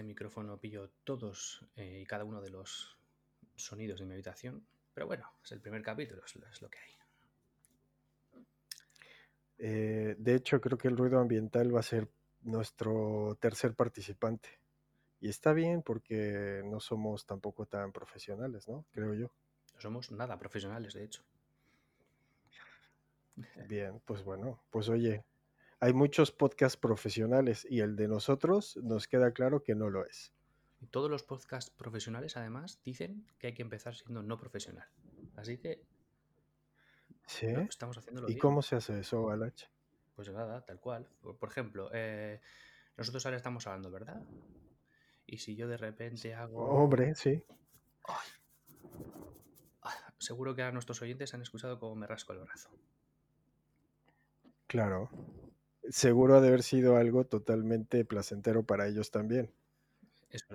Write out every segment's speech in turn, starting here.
este micrófono pillo todos eh, y cada uno de los sonidos de mi habitación. Pero bueno, es el primer capítulo, es, lo que hay. Eh, de hecho, creo que el ruido ambiental va a ser nuestro tercer participante. Y está bien porque no somos tampoco tan profesionales, ¿no? Creo yo. No somos nada profesionales, de hecho. Bien, pues bueno, pues oye, hay muchos podcasts profesionales y el de nosotros nos queda claro que no lo es. Todos los podcasts profesionales, además, dicen que hay que empezar siendo no profesional. Así que. ¿Sí? estamos haciendo ¿Y cómo se hace eso, Alach? Pues nada, tal cual. Por, ejemplo, eh, nosotros ahora estamos hablando, ¿verdad? Y si yo de repente hago. Hombre, sí. Seguro que a nuestros oyentes han escuchado cómo me rasco el brazo. Claro. Seguro ha de haber sido algo totalmente placentero para ellos también.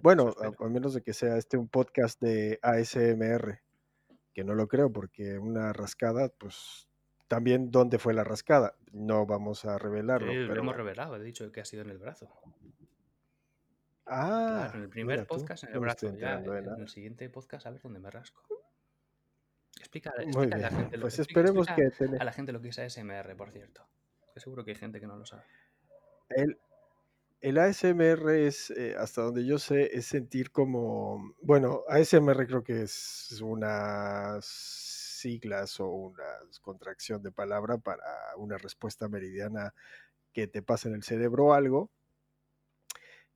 bueno, a, menos de que sea este un podcast de ASMR, que no lo creo, porque una rascada, pues también dónde fue la rascada. No vamos a revelarlo. pero... Lo hemos revelado, he dicho que ha sido en el brazo. Ah, en el primer podcast en el brazo. Ya, en el siguiente podcast a ver dónde me rasco. Explica, a la gente lo, pues esperemos que a la gente lo que es ASMR, por cierto. Seguro que hay gente que no lo sabe. El, el ASMR es, eh, hasta donde yo sé, es sentir como, bueno, ASMR creo que es unas siglas o una contracción de palabra para una respuesta meridiana que te pasa en el cerebro algo,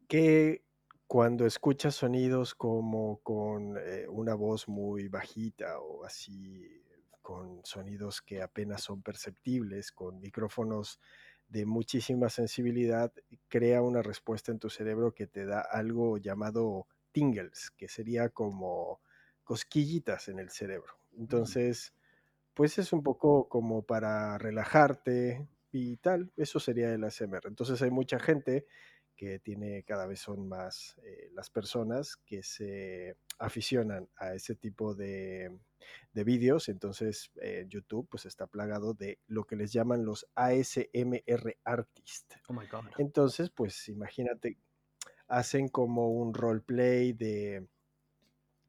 que cuando escuchas sonidos como con eh, una voz muy bajita o así, con sonidos que apenas son perceptibles, con micrófonos de muchísima sensibilidad, crea una respuesta en tu cerebro que te da algo llamado tingles, que sería como cosquillitas en el cerebro. Mm. Entonces, pues es un poco como para relajarte y tal, eso sería el ASMR. Entonces hay mucha gente que tiene cada vez son más eh, las personas que se aficionan a ese tipo de, de vídeos. Entonces, eh, YouTube pues está plagado de lo que les llaman los ASMR artists. Oh my God. Entonces, pues imagínate, hacen como un roleplay de,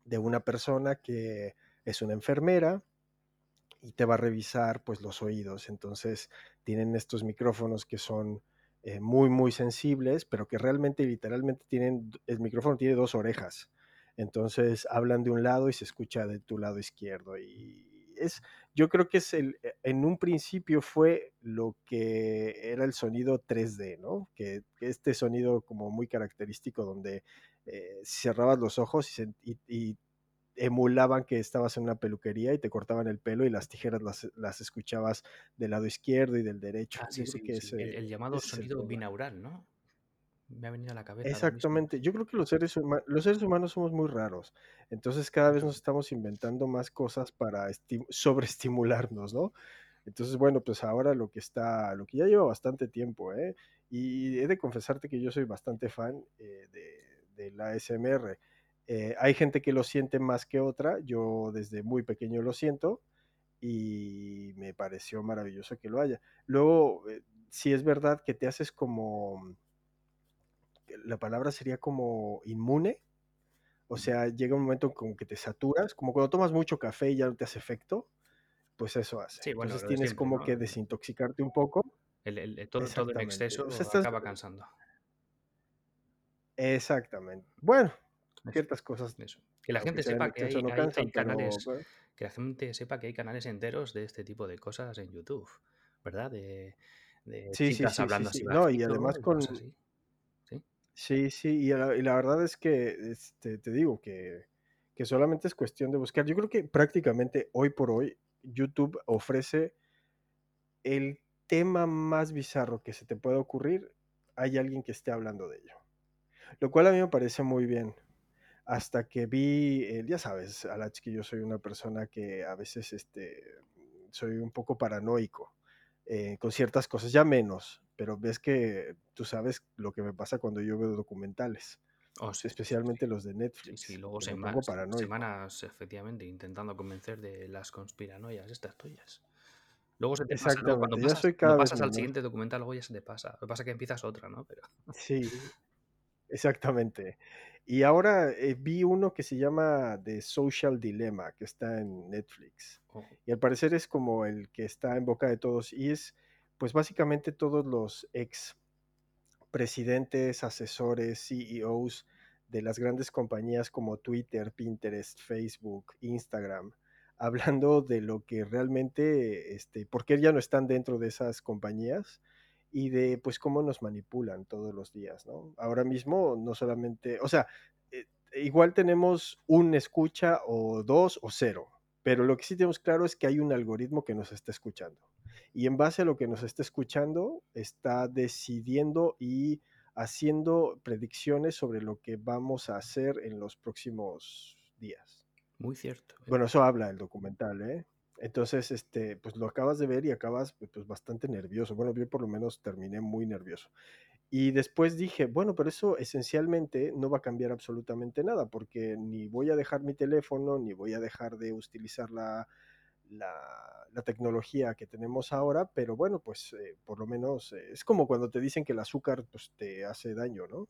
de una persona que es una enfermera y te va a revisar pues los oídos. Entonces, tienen estos micrófonos que son eh, muy, muy sensibles, pero que realmente, literalmente, tienen, el micrófono tiene dos orejas. Entonces hablan de un lado y se escucha de tu lado izquierdo. Y es, yo creo que es el, e, en un principio fue lo que era el sonido 3D, ¿no? Que, este sonido como muy característico donde eh, cerrabas los ojos y, y emulaban que estabas en una peluquería y te cortaban el pelo y las tijeras las, escuchabas del lado izquierdo y del derecho. Ah, sí, sí, el, llamado sonido binaural, ¿no? Me ha venido a la cabeza. Exactamente. Yo creo que los seres, los seres humanos somos muy raros. Entonces cada vez nos estamos inventando más cosas para sobreestimularnos, ¿no? Entonces, bueno, pues ahora lo que está, lo que ya lleva bastante tiempo, ¿eh? Y he de confesarte que yo soy bastante fan eh, de, de la ASMR eh, hay gente que lo siente más que otra, yo desde muy pequeño lo siento y me pareció maravilloso que lo haya. Luego, eh, si es verdad que te haces como, la palabra sería como inmune, o sea, llega un momento como que te saturas, como cuando tomas mucho café y ya no te hace efecto, pues eso hace. Entonces tienes como que desintoxicarte un poco. El, todo, todo, en exceso acaba cansando. Exactamente. Bueno, ciertas cosas. Eso. Que la gente sepa que hay, canales. Que la gente sepa que hay canales enteros de este tipo de cosas en YouTube, ¿verdad? De, de sí, chicas sí, hablando así. No, y además con. ¿Sí? Sí, sí, y la, verdad es que este, te digo que, que solamente es cuestión de buscar. Yo creo que prácticamente hoy por hoy YouTube ofrece el tema más bizarro que se te pueda ocurrir, hay alguien que esté hablando de ello. Lo cual a mí me parece muy bien, hasta que vi, eh, ya sabes, Alach, que yo soy una persona que a veces este, soy un poco paranoico eh, con ciertas cosas, ya menos, pero ves que tú sabes lo que me pasa cuando yo veo documentales. Oh, especialmente los de Netflix. Sí, luego semanas, semanas, efectivamente, intentando convencer de las conspiranoias estas tuyas. Luego se te pasa, cuando pasas, pasas al siguiente documental, luego ya se te pasa. Lo que pasa es que empiezas otra, ¿no? Pero... Sí, exactamente. Y ahora eh, vi uno que se llama The Social Dilemma, que está en Netflix. Oh. Y al parecer es como el que está en boca de todos. Y es, pues básicamente todos los ex presidentes, asesores, CEOs de las grandes compañías como Twitter, Pinterest, Facebook, Instagram, hablando de lo que realmente, este, por qué ya no están dentro de esas compañías y de pues cómo nos manipulan todos los días, ¿no? Ahora mismo no solamente, o sea, eh, igual tenemos un escucha o dos o cero, pero lo que sí tenemos claro es que hay un algoritmo que nos está escuchando. Y en base a lo que nos está escuchando, está decidiendo y haciendo predicciones sobre lo que vamos a hacer en los próximos días. Muy cierto. ¿eh? Bueno, eso habla el documental, ¿eh? Entonces, este, pues lo acabas de ver y acabas pues, pues bastante nervioso. Bueno, yo por lo menos terminé muy nervioso. Y después dije, bueno, pero eso esencialmente no va a cambiar absolutamente nada, porque ni voy a dejar mi teléfono, ni voy a dejar de utilizar la, la, tecnología que tenemos ahora, pero bueno, pues eh, por lo menos eh, es como cuando te dicen que el azúcar pues, te hace daño, ¿no?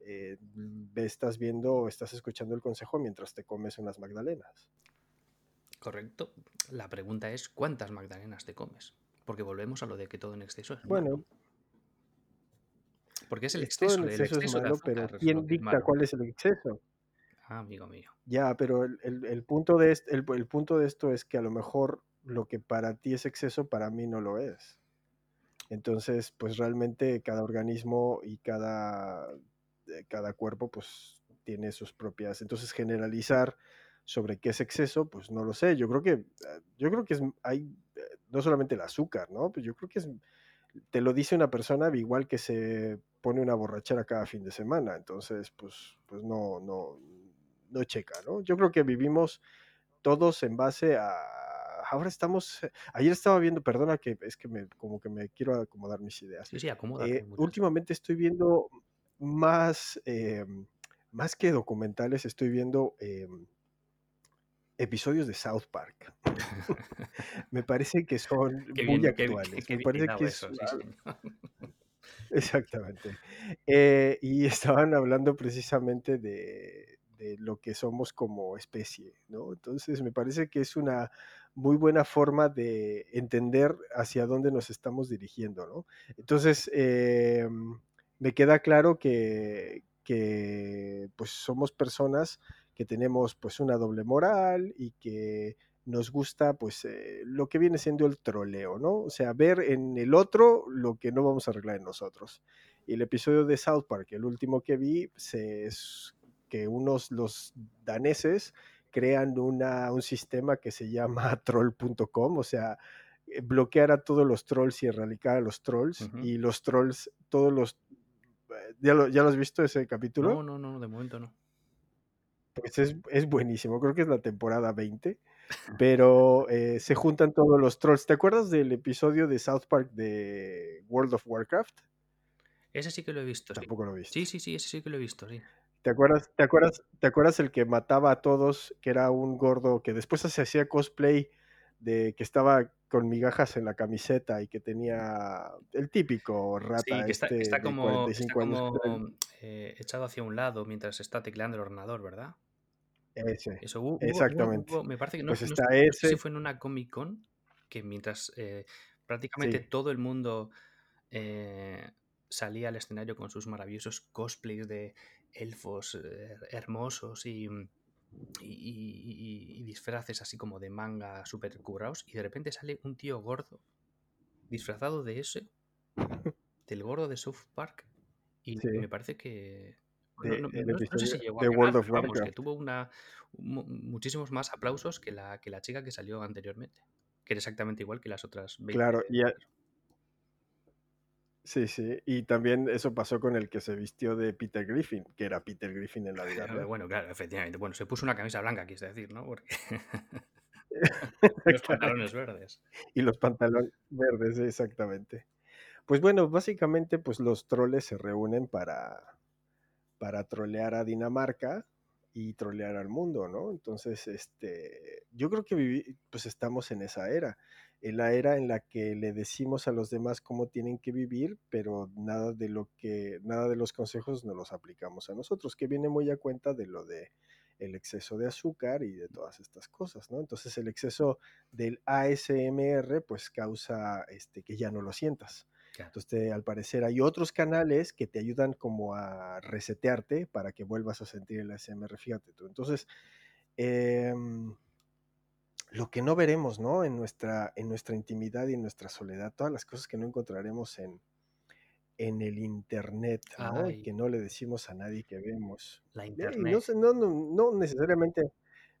Eh, estás viendo, estás escuchando el consejo mientras te comes unas magdalenas. Correcto. La pregunta es, ¿cuántas magdalenas te comes? Porque volvemos a lo de que todo en exceso es bueno, Porque es el exceso, el exceso, es malo, pero ¿quién dicta cuál es el exceso? Ah, amigo mío. Ya, pero el, punto de el, punto de esto es que a lo mejor lo que para ti es exceso, para mí no lo es. Entonces, pues realmente cada organismo y cada, eh, cada cuerpo, pues tiene sus propias. Entonces, generalizar sobre qué es exceso, pues no lo sé. Yo creo que, eh, yo creo que es, hay eh, no solamente el azúcar, ¿no? Pues yo creo que es, te lo dice una persona igual que se pone una borrachera cada fin de semana. Entonces, pues, pues no, no, no checa, ¿no? Yo creo que vivimos todos en base a ahora estamos, ayer estaba viendo, perdona que es que me, como que me quiero acomodar mis ideas. Sí, sí, eh, últimamente estoy viendo más, em, más que documentales, estoy viendo em, episodios de South Park. me parece que son muy actuales. me parece que es, Exactamente. Eh, y estaban hablando precisamente de, de lo que somos como especie, ¿no? Entonces me parece que es una muy buena forma de entender hacia dónde nos estamos dirigiendo, ¿no? Entonces, em, me queda claro que, que, pues somos personas que tenemos pues una doble moral y que nos gusta pues eh, lo que viene siendo el troleo, ¿no? O sea, ver en el otro lo que no vamos a arreglar en nosotros. Y el episodio de South Park, el último que vi, se, es que unos, los daneses, crean una, un sistema que se llama troll.com, o sea, eh, bloquear a todos los trolls y erradicar a los trolls. Y los trolls, todos los... Eh, ¿Ya lo, ¿Ya lo has visto ese capítulo? No, no, no, de momento no. Pues es, es buenísimo, creo que es la temporada 20, pero eh, se juntan todos los trolls. ¿Te acuerdas del episodio de South Park de World of Warcraft? Ese sí que lo he visto. Tampoco lo he visto. Sí, sí, sí, ese sí que lo he visto, sí. ¿Te acuerdas, te, acuerdas, ¿Te acuerdas el que mataba a todos, que era un gordo, que después se hacía cosplay de que estaba con migajas en la camiseta y que tenía el típico rata que está, este como, eh, echado hacia un lado mientras está tecleando el ordenador, ¿verdad? Ese, exactamente. me parece que no, pues no, está ese. sé si fue en una Comic Con que mientras eh, prácticamente todo el mundo eh, salía al escenario con sus maravillosos cosplays de elfos eh, hermosos mm, y, y, disfraces así como de manga super currados y de repente sale un tío gordo disfrazado de ese, del gordo de South Park y me parece que... no, sé si llegó a World of vamos, que tuvo una, muchísimos más aplausos que la, que la chica que salió anteriormente, que era exactamente igual que las otras 20 Claro, y, Sí, sí, y también eso pasó con el que se vistió de Peter Griffin, que era Peter Griffin en la vida Bueno, claro, efectivamente. Bueno, se puso una camisa blanca, quise decir, ¿no? Porque... los pantalones verdes. Y los pantalones verdes, exactamente. Pues bueno, básicamente, pues los troles se reúnen para, para trolear a Dinamarca y trolear al mundo, ¿no? Entonces, este, yo creo que pues estamos en esa era. en la era en la que le decimos a los demás cómo tienen que vivir, pero nada de lo que, nada de los consejos no los aplicamos a nosotros, que viene muy a cuenta de lo de el exceso de azúcar y de todas estas cosas, ¿no? Entonces el exceso del ASMR pues causa este, que ya no lo sientas. Entonces, al parecer hay otros canales que te ayudan como a resetearte para que vuelvas a sentir el ASMR, fíjate tú. Entonces, em, lo que no veremos, ¿no? En nuestra, en nuestra intimidad y en nuestra soledad, todas las cosas que no encontraremos en, en el internet, ¿no? Y que no le decimos a nadie que vemos. La internet. no, no, no, necesariamente,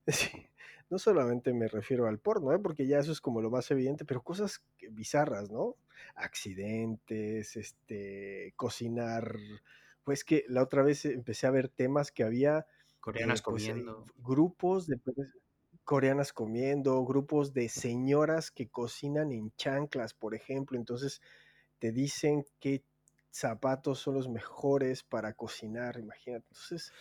no solamente me refiero al porno, ¿eh? porque ya eso es como lo más evidente, pero cosas bizarras, ¿no? Accidentes, este, cocinar. Pues que la otra vez empecé a ver temas que había. Coreanas eh, pues, eh, comiendo. grupos de coreanas comiendo, grupos de señoras que cocinan en chanclas, por ejemplo. Entonces te dicen qué zapatos son los mejores para cocinar, imagínate. Entonces,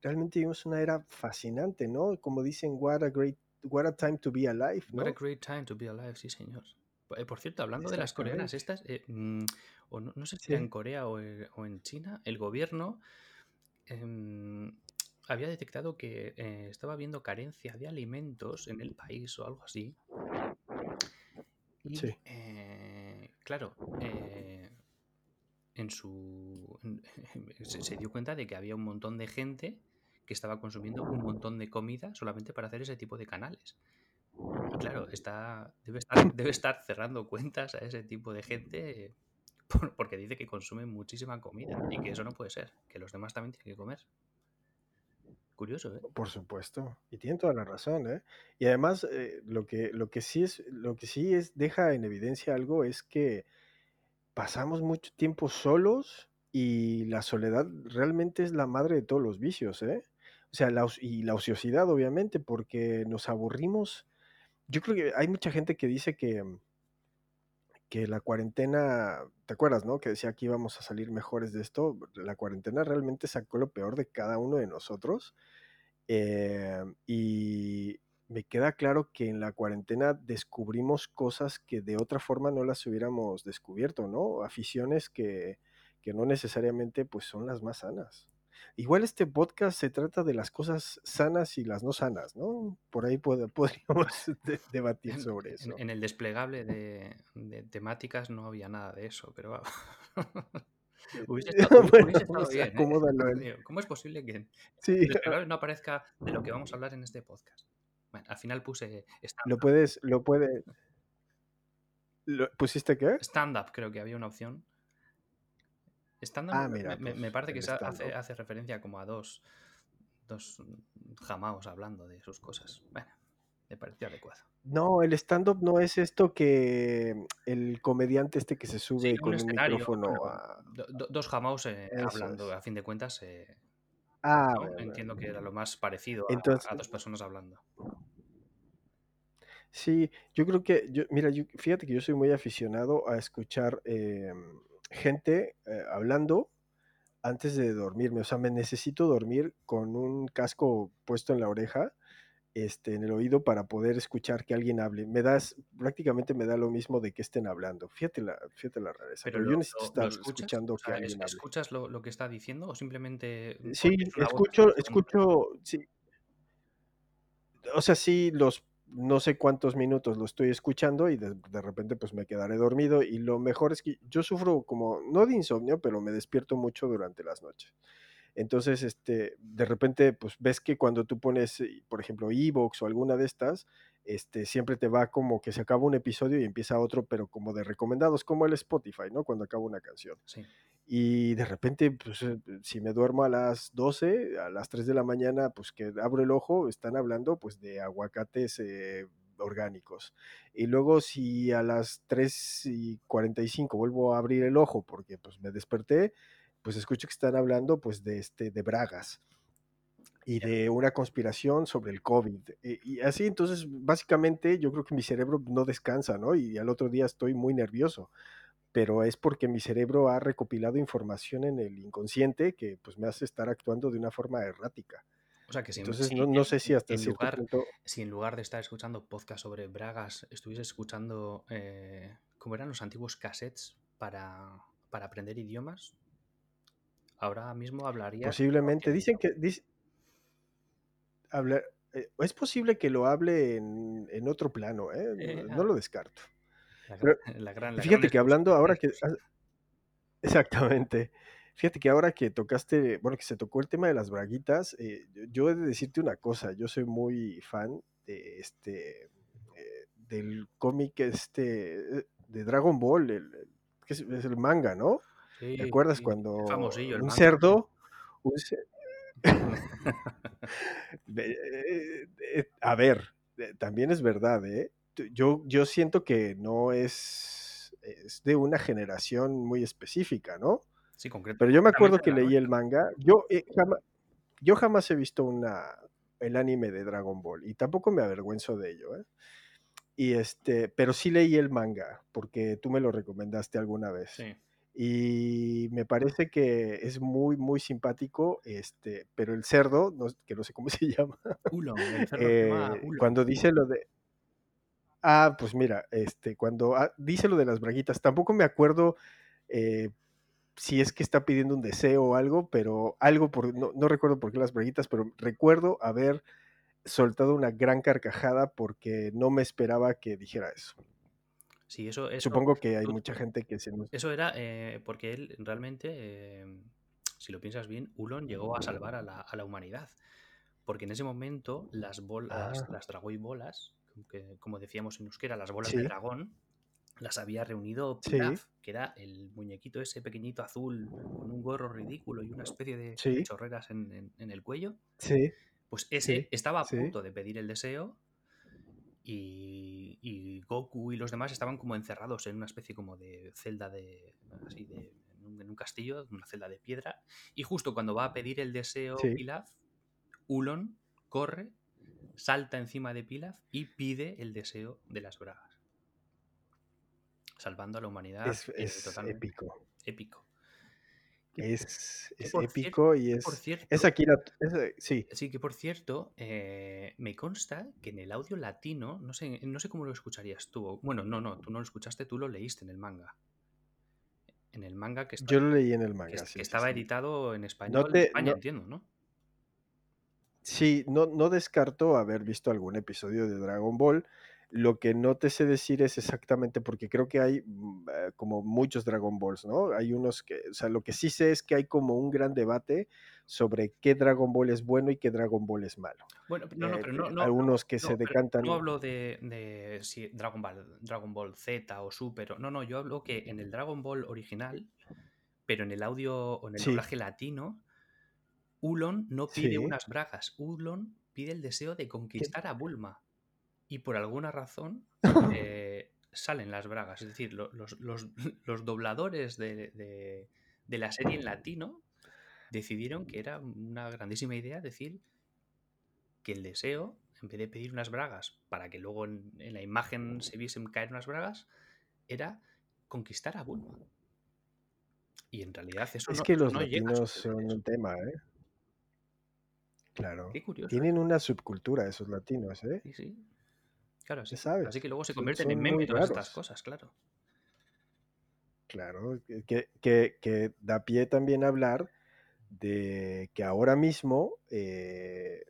realmente vivimos una era fascinante, ¿no? Como dicen, what a great, what a time to be alive, What a great time to be alive, sí, señor. Eh, por cierto, hablando de las coreanas estas, eh, mm, o no, sé si en Corea eh, o, en China, el gobierno em, había detectado que estaba habiendo carencia de alimentos en el país o algo así. Y, sí. claro, en su se, dio cuenta de que había un montón de gente que estaba consumiendo un montón de comida solamente para hacer ese tipo de canales. Y claro, está, debe, estar, debe estar cerrando cuentas a ese tipo de gente porque dice que consume muchísima comida y que eso no puede ser, que los demás también tienen que comer. Curioso, ¿eh? Por supuesto, y tiene toda la razón, ¿eh? Y además, eh, lo, que, lo que sí es, lo que sí es, deja en evidencia algo es que pasamos mucho tiempo solos y la soledad realmente es la madre de todos los vicios, ¿eh? O sea, la, y la ociosidad, obviamente, porque nos aburrimos. Yo creo que hay mucha gente que dice que, que la cuarentena, ¿te acuerdas, no? Que decía que íbamos a salir mejores de esto. La cuarentena realmente sacó lo peor de cada uno de nosotros. Eh, y, me queda claro que en la cuarentena descubrimos cosas que de otra forma no las hubiéramos descubierto, ¿no? Aficiones que, no necesariamente pues son las más sanas. Igual este podcast se trata de las cosas sanas y las no sanas, ¿no? Por ahí podríamos debatir sobre eso. En, el desplegable de, temáticas no había nada de eso, pero hubiese estado, bien. ¿eh? ¿Cómo es posible que sí. no aparezca de lo que vamos a hablar en este podcast? Bueno, al final puse Lo puedes, lo puedes. ¿Pusiste qué? Stand-up, creo que había una opción. Stand-up ah, me, pues, parece que hace, hace, referencia como a dos, dos jamaos hablando de sus cosas. Bueno, me pareció adecuado. No, el stand-up no es esto que el comediante este que se sube con un, micrófono Dos jamaos eh, hablando, a fin de cuentas. Eh, Ah, Entiendo que era lo más parecido a, dos personas hablando. Sí, yo creo que, yo, mira, yo, fíjate que yo soy muy aficionado a escuchar em, gente eh, hablando antes de dormirme. O sea, me necesito dormir con un casco puesto en la oreja este, en el oído para poder escuchar que alguien hable. Me das, prácticamente me da lo mismo de que estén hablando. Fíjate la, fíjate la rareza. Pero, yo necesito estar escuchando que alguien hable. ¿Escuchas lo, que está diciendo o simplemente... Sí, escucho, escucho, sí. O sea, sí, los no sé cuántos minutos lo estoy escuchando y de, de, repente pues me quedaré dormido y lo mejor es que yo sufro como, no de insomnio, pero me despierto mucho durante las noches. Entonces, este, de repente, pues ves que cuando tú pones, eh, por ejemplo, Evox o alguna de estas, este, siempre te va como que se acaba un episodio y empieza otro, pero como de recomendados, como el Spotify, ¿no? Cuando acaba una canción. Sí. Y de repente, pues, eh, si me duermo a las 12, a las 3 de la mañana, pues que abro el ojo, están hablando pues de aguacates eh, orgánicos. Y luego si a las 3 y 45 vuelvo a abrir el ojo porque pues me desperté, pues escucho que están hablando pues de, este, de Bragas y de una conspiración sobre el COVID. Eh, y, así, entonces, básicamente yo creo que mi cerebro no descansa, ¿no? Y al otro día estoy muy nervioso, pero es porque mi cerebro ha recopilado información en el inconsciente que pues me hace estar actuando de una forma errática. O sea que si, Entonces, si no, no sé si hasta en lugar, punto, si en lugar de estar escuchando podcast sobre bragas, estuviese escuchando eh, cómo eran los antiguos cassettes para, para aprender idiomas, ahora mismo hablarías mejor posiblemente, dicen que, eh, es posible que lo hable en, en otro plano, ¿eh? Eh, No, no ah, lo descarto. La, gran, Pero la gran, gran fíjate que hablando ahora que, exactamente, fíjate que ahora que tocaste, bueno, que se tocó el tema de las braguitas, eh, yo, he de decirte una cosa, yo soy muy fan de este, eh, del cómic este, eh, de Dragon Ball, el, el- que es, es el manga, ¿no? ¿Te Sí, acuerdas sí, cuando el un cerdo, un ce- de- eh, a ver, también es verdad, ¿eh? Yo, yo siento que no es, es de una generación muy específica, ¿no? Sí, concreto, Pero yo me acuerdo que leí el manga. Yo, eh, jama- yo jamás he visto una, el anime de Dragon Ball y tampoco me avergüenzo de ello, ¿eh? Y este, pero sí leí el manga porque tú me lo recomendaste alguna vez. Sí. Y me parece que es muy, muy simpático, este, pero el cerdo, no- que no sé cómo se llama, Ulon, el cerdo se llama eh, cuando dice lo de, ah, pues mira, este, cuando ah, dice lo de las braguitas, tampoco me acuerdo eh, si es que está pidiendo un deseo o algo, pero algo por, no, no recuerdo por qué las braguitas, pero recuerdo haber soltado una gran carcajada porque no me esperaba que dijera eso. Sí, eso, eso, Supongo que hay tú- mucha gente que se nos... eso era eh, porque él realmente, eh, si lo piensas bien, Ulon llegó a salvar a la, a la humanidad. Porque en ese momento las bolas, Ah, las Dragoi bolas, que, como decíamos en euskera, las bolas de dragón, las había reunido sí, Pilaf, que era el muñequito ese pequeñito azul con un gorro ridículo y una especie de, sí, chorreras en, en- en el cuello. sí, Pues ese estaba a punto de pedir el deseo y, y Goku y los demás estaban como encerrados en una especie como de celda de así de en un, en un castillo, una celda de piedra. Y justo cuando va a pedir el deseo. Pilaf, Ulon corre, salta encima de Pilaf y pide el deseo de las bragas, salvando a la humanidad Es, eh, es totalmente épico. épico. Que, Es, que es cierto, épico y que por es... Es Akira... es, eh, sí. Sí, que por cierto, eh, me consta que en el audio latino, no sé, no sé cómo lo escucharías tú. Bueno, no, no, tú no lo escuchaste, tú lo leíste en el manga. En el manga que, está, Yo lo leí en el que, manga, que sí, sí, estaba editado en No español en. España, No, entiendo, ¿no? Sí, no, no descarto haber visto algún episodio de Dragon Ball. Lo que no te sé decir es exactamente, porque creo que hay mm, eh, como muchos Dragon Balls, ¿no? Hay unos que, o sea, lo que sí sé es que hay como un gran debate sobre qué Dragon Ball es bueno y qué Dragon Ball es malo. Bueno, no, no, Eh, pero no, no, no, algunos que no, se decantan, no hablo de, de si Dragon Ball, Dragon Ball Z o Super. No, no, yo hablo que en el Dragon Ball original, pero en el audio o en el sí, doblaje latino, Ulon no pide sí, unas bragas, Ulon pide el deseo de ¿qué? conquistar a Bulma. Y por alguna razón eh, salen las bragas. Es decir, lo- los, los- los dobladores de, de- de la serie en latino decidieron que era una grandísima idea decir que el deseo, en vez de pedir unas bragas para que luego en, en la imagen se viesen caer unas bragas, era conquistar a Bulma. Y en realidad eso Es no, que los no latinos son un tema, ¿eh? Claro. Qué curioso Tienen una subcultura esos latinos, ¿eh? Sí, sí. Claro, sí. Así sabes, que luego se son, convierten en meme muy todas estas cosas, claro. Claro, que, que, da pie también a hablar de que ahora mismo eh,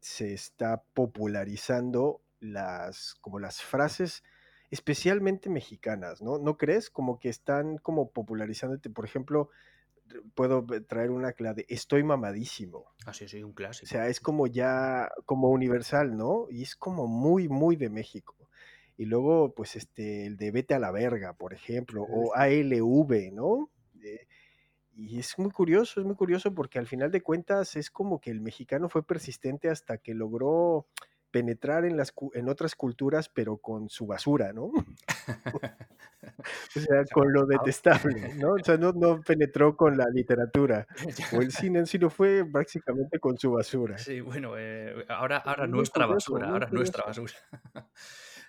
se está popularizando las, como las frases especialmente mexicanas, ¿no? ¿No crees? Como que están como popularizándote, por ejemplo, puedo traer una que la de estoy mamadísimo. Ah, sí, sí, un O clásico. sea, es como ya, como universal, ¿no? Y es como muy, muy de México. Y luego, pues, este, el de vete a la verga, por ejemplo, Sí, o. ALV, ¿no? Eh, y es muy curioso, es muy curioso porque al final de cuentas es como que el mexicano fue persistente hasta que logró penetrar en, las, en otras culturas, pero con su basura, ¿no? O sea, con lo ahora- detestable, ¿no? O sea, no, no penetró con la literatura o el cine sí, lo fue prácticamente con su basura. Sí, bueno, eh, ahora, Es ahora nuestra curioso, basura, ahora nuestra basura.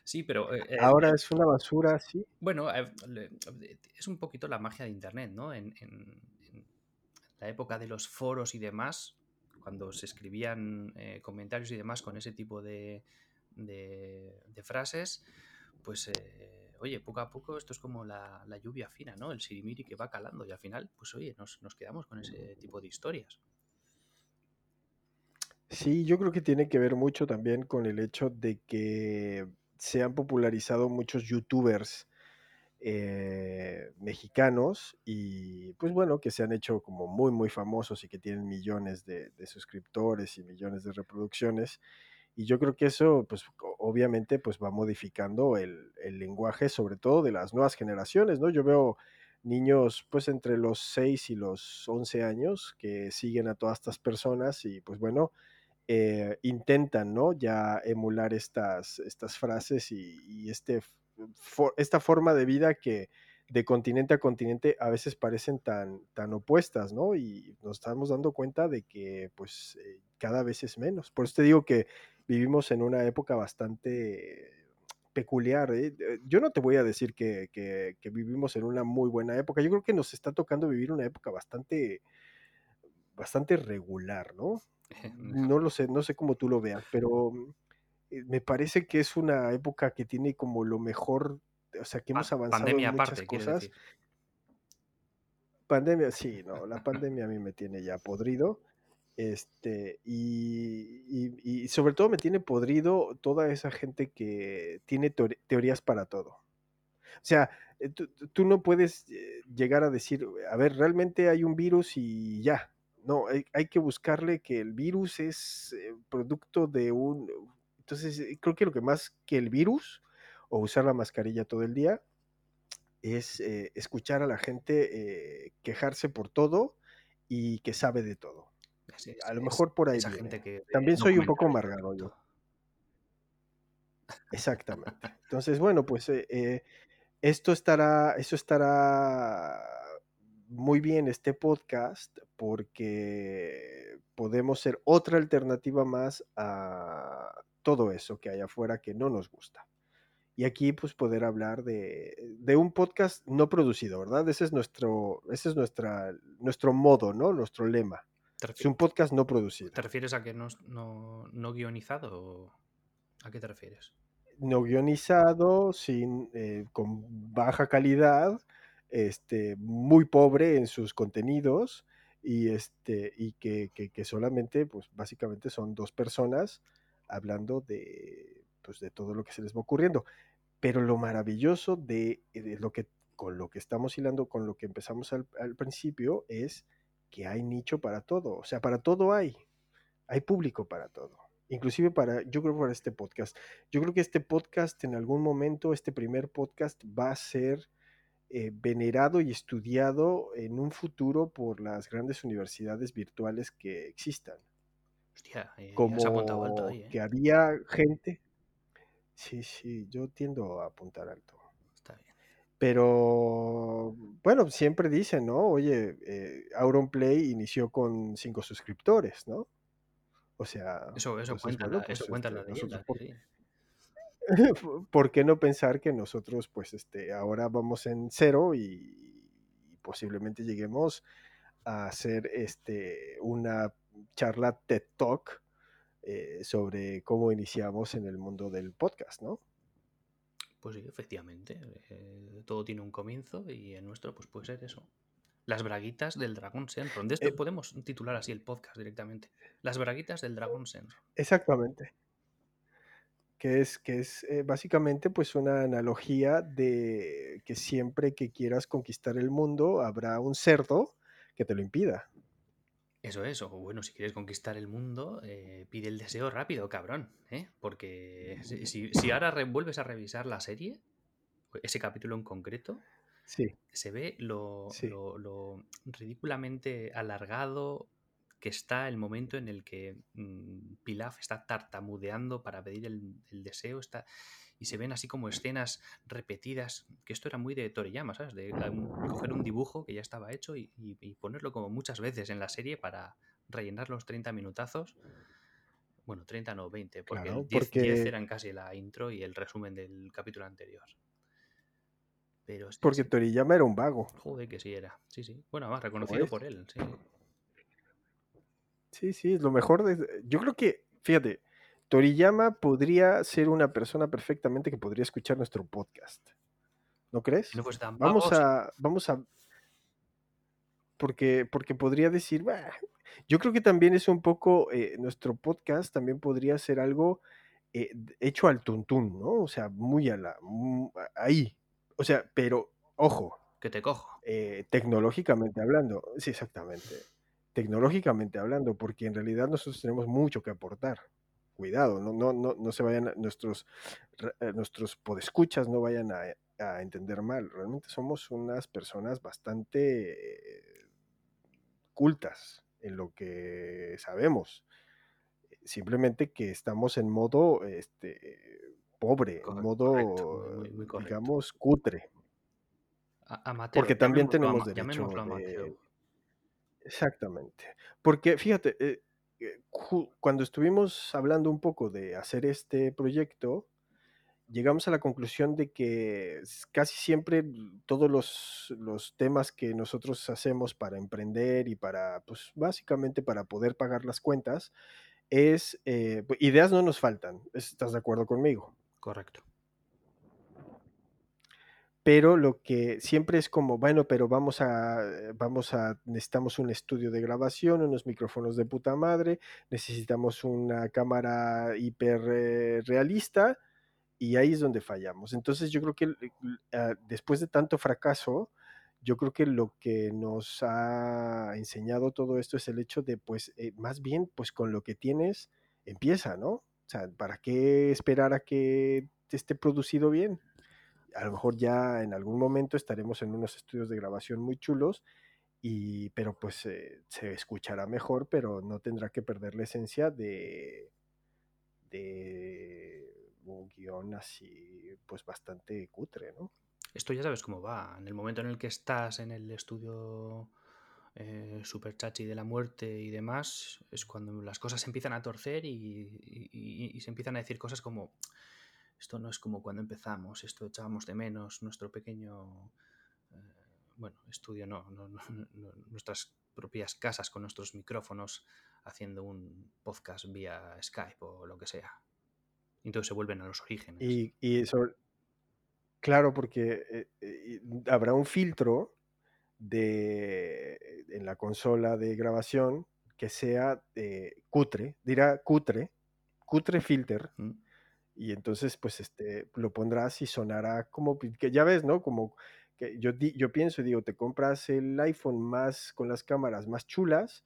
Sí, pero eh, eh, Ahora eh, es una basura así. bueno, es un poquito la magia de Internet, ¿no? En, en- en la época de los foros y demás, cuando se escribían eh, comentarios y demás con ese tipo de, frases, pues eh, oye, poco a poco esto es como la, lluvia fina, ¿no? El sirimiri que va calando y al final, pues oye, nos quedamos con ese tipo de historias. Sí, yo creo que tiene que ver mucho también con el hecho de que se han popularizado muchos youtubers eh, mexicanos y pues bueno, que se han hecho como muy, muy famosos y que tienen millones de, suscriptores y millones de reproducciones. Y yo creo que eso, pues obviamente, pues va modificando el, el, lenguaje, sobre todo de las nuevas generaciones, ¿no? Yo veo niños, pues entre los 6 y los 11 años que siguen a todas estas personas y pues bueno, eh, intentan, ¿no? Ya emular estas, estas frases y, este, esta forma de vida que de continente a continente a veces parecen tan, tan opuestas, ¿no? Y nos estamos dando cuenta de que pues eh, cada vez es menos. Por eso te digo que vivimos en una época bastante peculiar. ¿eh? Yo no te voy a decir que, que, vivimos en una muy buena época. Yo creo que nos está tocando vivir una época bastante, bastante regular, ¿no? No lo sé, no sé cómo tú lo veas, pero eh, me parece que es una época que tiene como lo mejor, o sea, que hemos avanzado en muchas aparte, cosas. Pandemia, sí, no, la pandemia a mí me tiene ya podrido. Este, y, y, sobre todo me tiene podrido toda esa gente que tiene teorías para todo. O sea, eh, tú, tú, no puedes eh, llegar a decir, a ver, realmente hay un virus y ya, no, hay, que buscarle que el virus es eh, producto de un... Entonces, eh, creo que lo que más que el virus, o usar la mascarilla todo el día, es eh, escuchar a la gente quejarse por todo y que sabe de todo. a lo mejor por ahí. También soy un poco amargado yo. Exactamente. Entonces, bueno, pues esto estará, eso estará muy bien este podcast porque podemos ser otra alternativa más a todo eso que hay afuera que no nos gusta. Y aquí pues poder hablar de, un podcast no producido, ¿verdad? Ese es nuestro, ese es nuestra, nuestro modo, ¿no? Nuestro lema. Es un podcast no producido. ¿Te refieres a que no, no, guionizado? O ¿A qué te refieres? No guionizado, sin, eh, con baja calidad, este, muy pobre en sus contenidos y, este, y que, solamente, pues básicamente son dos personas hablando de, pues, de todo lo que se les va ocurriendo. Pero lo maravilloso de, lo que, con lo que estamos hilando, con lo que empezamos al, principio, es que hay nicho para todo. O sea, para todo hay. Hay público para todo inclusive para, yo creo para este podcast. Yo creo que este podcast en algún momento, este primer podcast va a ser eh, venerado y estudiado en un futuro por las grandes universidades virtuales que existan. Hostia, eh, como alto ahí, ¿eh? que había gente. Sí, sí, yo tiendo a apuntar alto. Está bien. Pero bueno, siempre dicen, ¿no? Oye, eh, Auronplay inició con cinco suscriptores, ¿no? O sea, eso, eso cuenta, la, eso cuenta la leyenda. ¿por qué no pensar que nosotros, pues, este, ahora vamos en cero y, posiblemente lleguemos a hacer este, una charla TED Talk eh, sobre cómo iniciamos en el mundo del podcast, ¿no? Pues sí, efectivamente. Eh, todo tiene un comienzo y en nuestro, pues puede ser eso. Las braguitas del Dragón Senron. De esto eh podemos titular así el podcast directamente. Las braguitas del Dragón Senron. Exactamente que es, que es eh, básicamente pues una analogía de que siempre que quieras conquistar el mundo habrá un cerdo que te lo impida. Eso es, o bueno, si quieres conquistar el mundo, eh, pide el deseo rápido, cabrón, ¿eh? Porque si, si ahora vuelves a revisar la serie, ese capítulo en concreto, sí. se ve lo, lo ridículamente alargado, que está el momento en el que mm, Pilaf está tartamudeando para pedir el, deseo, está, y se ven así como escenas repetidas, que esto era muy de Toriyama, ¿sabes? De coger un dibujo que ya estaba hecho y, ponerlo como muchas veces en la serie para rellenar los 30 minutazos. Bueno, 30 no, 20, porque, 10, eran casi la intro y el resumen del capítulo anterior. Pero porque Toriyama era un vago. Joder, que sí era. Sí, sí. Bueno, además reconocido por él, sí. Sí, sí, es lo mejor de... Yo creo que, fíjate, Toriyama podría ser una persona perfectamente que podría escuchar nuestro podcast. ¿No crees? No, pues Vamos a, vamos a, porque, porque podría decir, "Bah". yo creo que también es un poco, eh, nuestro podcast también podría ser algo eh, hecho al tuntún, ¿no? O sea, muy a la, ahí. O sea, pero, ojo, Que te cojo. eh, tecnológicamente hablando, sí, exactamente, tecnológicamente hablando, porque en realidad nosotros tenemos mucho que aportar. Cuidado, no, no, no, no se vayan a- nuestros, eh, nuestros podescuchas no vayan a, a entender mal. Realmente somos unas personas bastante eh, cultas en lo que sabemos. Simplemente que estamos en modo este, pobre, en modo, muy, muy, muy correcto. digamos, cutre. A- Amateur, Porque también tenemos ama- derecho de... Exactamente. Porque fíjate, eh, cuando estuvimos hablando un poco de hacer este proyecto, llegamos a la conclusión de que casi siempre todos los, los temas que nosotros hacemos para emprender y para, pues básicamente para poder pagar las cuentas, es, eh, ideas no nos faltan, ¿estás de acuerdo conmigo? Correcto. Pero lo que siempre es como, bueno, pero vamos a, eh, vamos a, necesitamos un estudio de grabación, unos micrófonos de puta madre, necesitamos una cámara hiper eh, realista y ahí es donde fallamos. Entonces yo creo que el- ah, después de tanto fracaso, yo creo que lo que nos ha enseñado todo esto es el hecho de, pues, eh, más bien, pues con lo que tienes, empieza, ¿no? O sea, ¿para qué esperar a que esté producido bien? A lo mejor ya en algún momento estaremos en unos estudios de grabación muy chulos, y, pero pues eh, se escuchará mejor, pero no tendrá que perder la esencia de, de un guion así, pues bastante cutre, ¿no? Esto ya sabes cómo va. En el momento en el que estás en el estudio eh, super chachi de la muerte y demás, es cuando las cosas se empiezan a torcer y, se empiezan a decir cosas como, esto no es como cuando empezamos, esto echábamos de menos nuestro pequeño, eh, bueno, estudio no, no- no- no- nuestras propias casas con nuestros micrófonos haciendo un podcast vía Skype o lo que sea. Entonces se vuelven a los orígenes. Y, y sobre- claro, porque eh, eh, habrá un filtro de, en la consola de grabación que sea eh, cutre, dirá cutre, cutre filter, ¿Mm? Y entonces pues este lo pondrás y sonará como que ya ves, ¿no? Como que yo yo pienso y digo, te compras el iPhone más con las cámaras más chulas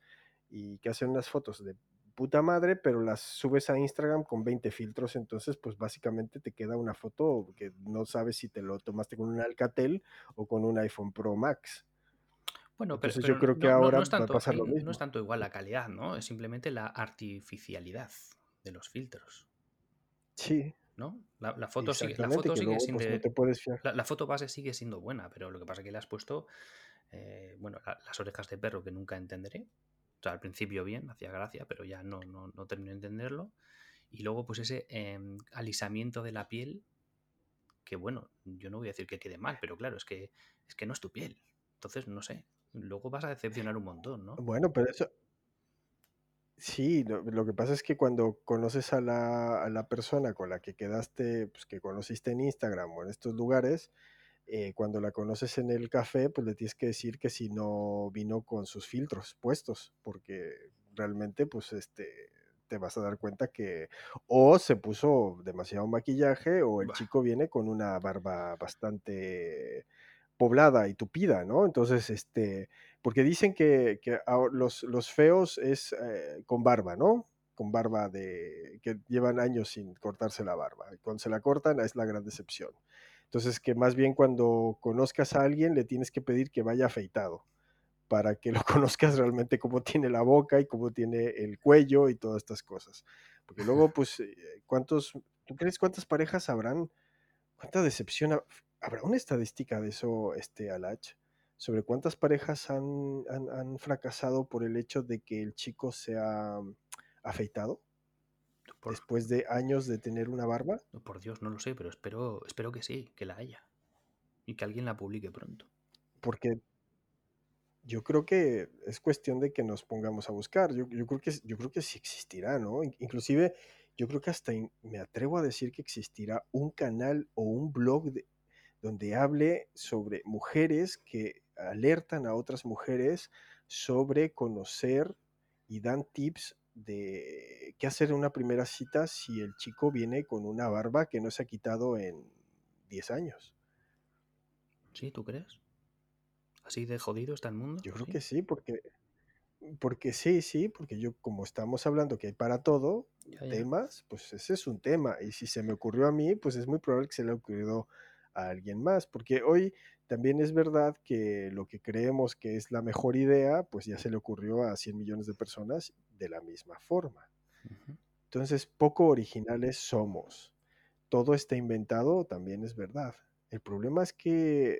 y que hacen unas fotos de puta madre, pero las subes a Instagram con 20 filtros, entonces pues básicamente te queda una foto que no sabes si te lo tomaste con un Alcatel o con un iPhone Pro Max. Bueno, pero, Entonces pero yo creo que no, no- no ahora va a pasar lo no es mismo. tanto igual la calidad, ¿no? Es simplemente la artificialidad de los filtros, Sí, ¿no? La, la foto sigue, la foto sigue luego pues no siendo, te puedes fiar. la, la foto base sigue siendo buena, pero lo que pasa es que le has puesto, eh, bueno, la- las orejas de perro que nunca entenderé. O sea, al principio bien, hacía gracia, pero ya no, no, no termino de entenderlo. Y luego, pues ese em, alisamiento de la piel, que bueno, yo no voy a decir que quede mal, pero claro, es que, es que no es tu piel. Entonces, no sé, luego vas a decepcionar un montón, ¿no? Bueno, pero eso, Sí, lo, lo que pasa es que cuando conoces a la, a la persona con la que quedaste, pues que conociste en Instagram o en estos lugares, eh, cuando la conoces en el café, pues le tienes que decir que si no vino con sus filtros puestos, porque realmente, pues este, te vas a dar cuenta que o se puso demasiado maquillaje o el Bah, chico viene con una barba bastante poblada y tupida, ¿no? Entonces, este, porque dicen que, que los, los feos es eh, con barba, ¿no? Con barba de que llevan años sin cortarse la barba. Cuando se la cortan es la gran decepción. Entonces, que más bien cuando conozcas a alguien le tienes que pedir que vaya afeitado para que lo conozcas realmente cómo tiene la boca y cómo tiene el cuello y todas estas cosas. Porque luego, pues, eh, ¿cuántos, tú crees cuántas parejas habrán? ¿Cuánta decepción? Ha- ¿Habrá una estadística de eso, este, Alach? Sobre cuántas parejas han, han- han fracasado por el hecho de que el chico se ha mm, afeitado por, después de años de tener una barba. por Dios, no lo sé, pero espero, espero que sí, que la haya. Y que alguien la publique pronto. Porque Yo creo que es cuestión de que nos pongamos a buscar. Yo, yo creo que, yo creo que sí existirá, ¿no? Inclusive, yo creo que hasta me atrevo a decir que existirá un canal o un blog de, donde hable sobre mujeres que alertan a otras mujeres sobre conocer y dan tips de qué hacer en una primera cita si el chico viene con una barba que no se ha quitado en 10 años. ¿Sí? ¿Tú crees? ¿Así de jodido está el mundo? Yo creo que sí, porque, porque sí, sí, porque yo como estamos hablando que hay para todo temas, pues ese es un tema. Y si se me ocurrió a mí, pues es muy probable que se le haya ocurrido a alguien más, porque hoy también es verdad que lo que creemos que es la mejor idea, pues ya se le ocurrió a 100 millones de personas de la misma forma. Entonces, poco originales somos. Todo está inventado, también es verdad. El problema es que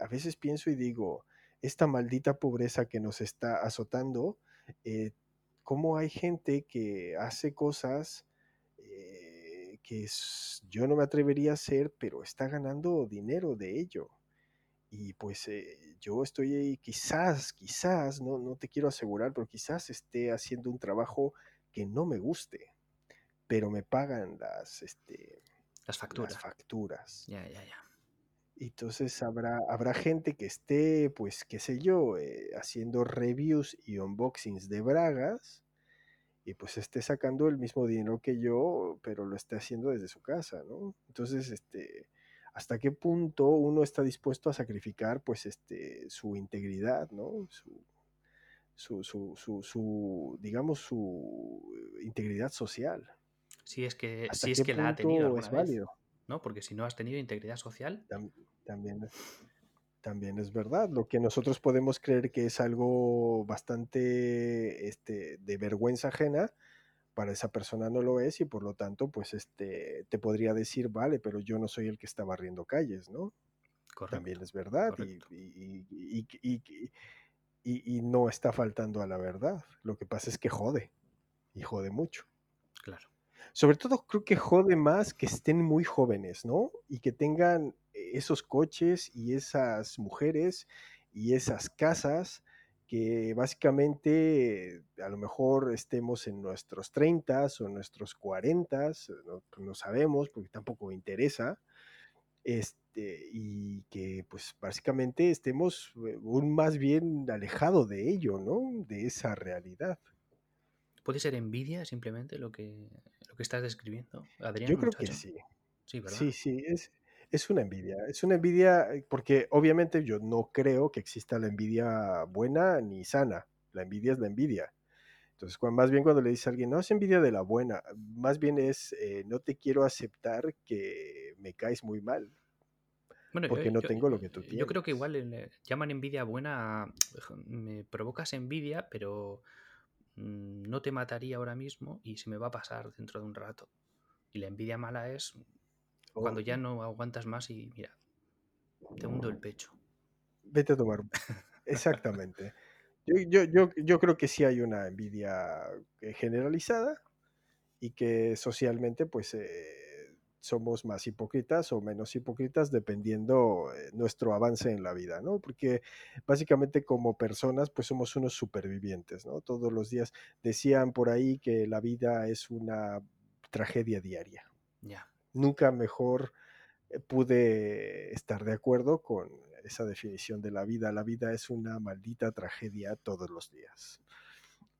a veces pienso y digo, esta maldita pobreza que nos está azotando, eh, cómo hay gente que hace cosas que yo no me atrevería a hacer, pero está ganando dinero de ello. Y pues eh, yo estoy ahí, quizás, quizás, no, no te quiero asegurar, pero quizás esté haciendo un trabajo que no me guste, pero me pagan las, este, las facturas. Las facturas. Ya, ya, ya. Entonces habrá, habrá gente que esté, pues, qué sé yo, eh, haciendo reviews y unboxings de bragas y pues esté sacando el mismo dinero que yo, pero lo esté haciendo desde su casa, ¿no? Entonces, este, hasta qué punto uno está dispuesto a sacrificar pues este, su integridad, ¿no? Su, su, digamos, su integridad social. Si es que, si es que la ha tenido es válido. ¿no? Porque si no has tenido integridad social... también, también es verdad. Lo que nosotros podemos creer que es algo bastante este, de vergüenza ajena, para esa persona no lo es y por lo tanto, pues este, te podría decir, vale, pero yo no soy el que está barriendo calles, ¿no? También es verdad y, no está faltando a la verdad. Lo que pasa es que jode y jode mucho. Claro. Sobre todo creo que jode más que estén muy jóvenes, ¿no? Y que tengan esos coches y esas mujeres y esas casas que básicamente a lo mejor estemos en nuestros 30 o nuestros 40, no, no, sabemos porque tampoco me interesa, este, y que pues básicamente estemos eh, un más bien alejado de ello, ¿no? De esa realidad. ¿Puede ser envidia simplemente lo que, lo que estás describiendo, Adrián? Yo creo que sí. Sí, ¿verdad? Sí, sí, es, es una envidia, es una envidia eh, porque obviamente yo no creo que exista la envidia buena ni sana. La envidia es la envidia. Entonces, más bien cuando le dice a alguien, no es envidia de la buena, más bien es, eh, no te quiero aceptar que me caes muy mal. porque no tengo lo que tú tienes. Yo creo que igual le llaman envidia buena, me provocas envidia, pero mm, no te mataría ahora mismo y se me va a pasar dentro de un rato. Y la envidia mala es cuando ya no aguantas más y mira, te hundo el pecho. Vete a tomar. Exactamente. Yo, yo, yo, creo que sí hay una envidia eh, generalizada y que socialmente pues eh, somos más hipócritas o menos hipócritas dependiendo eh, nuestro avance en la vida, ¿no? Porque básicamente como personas pues somos unos supervivientes, ¿no? Todos los días decían por ahí que la vida es una tragedia diaria. Ya nunca mejor eh, pude estar de acuerdo con esa definición de la vida. La vida es una maldita tragedia todos los días.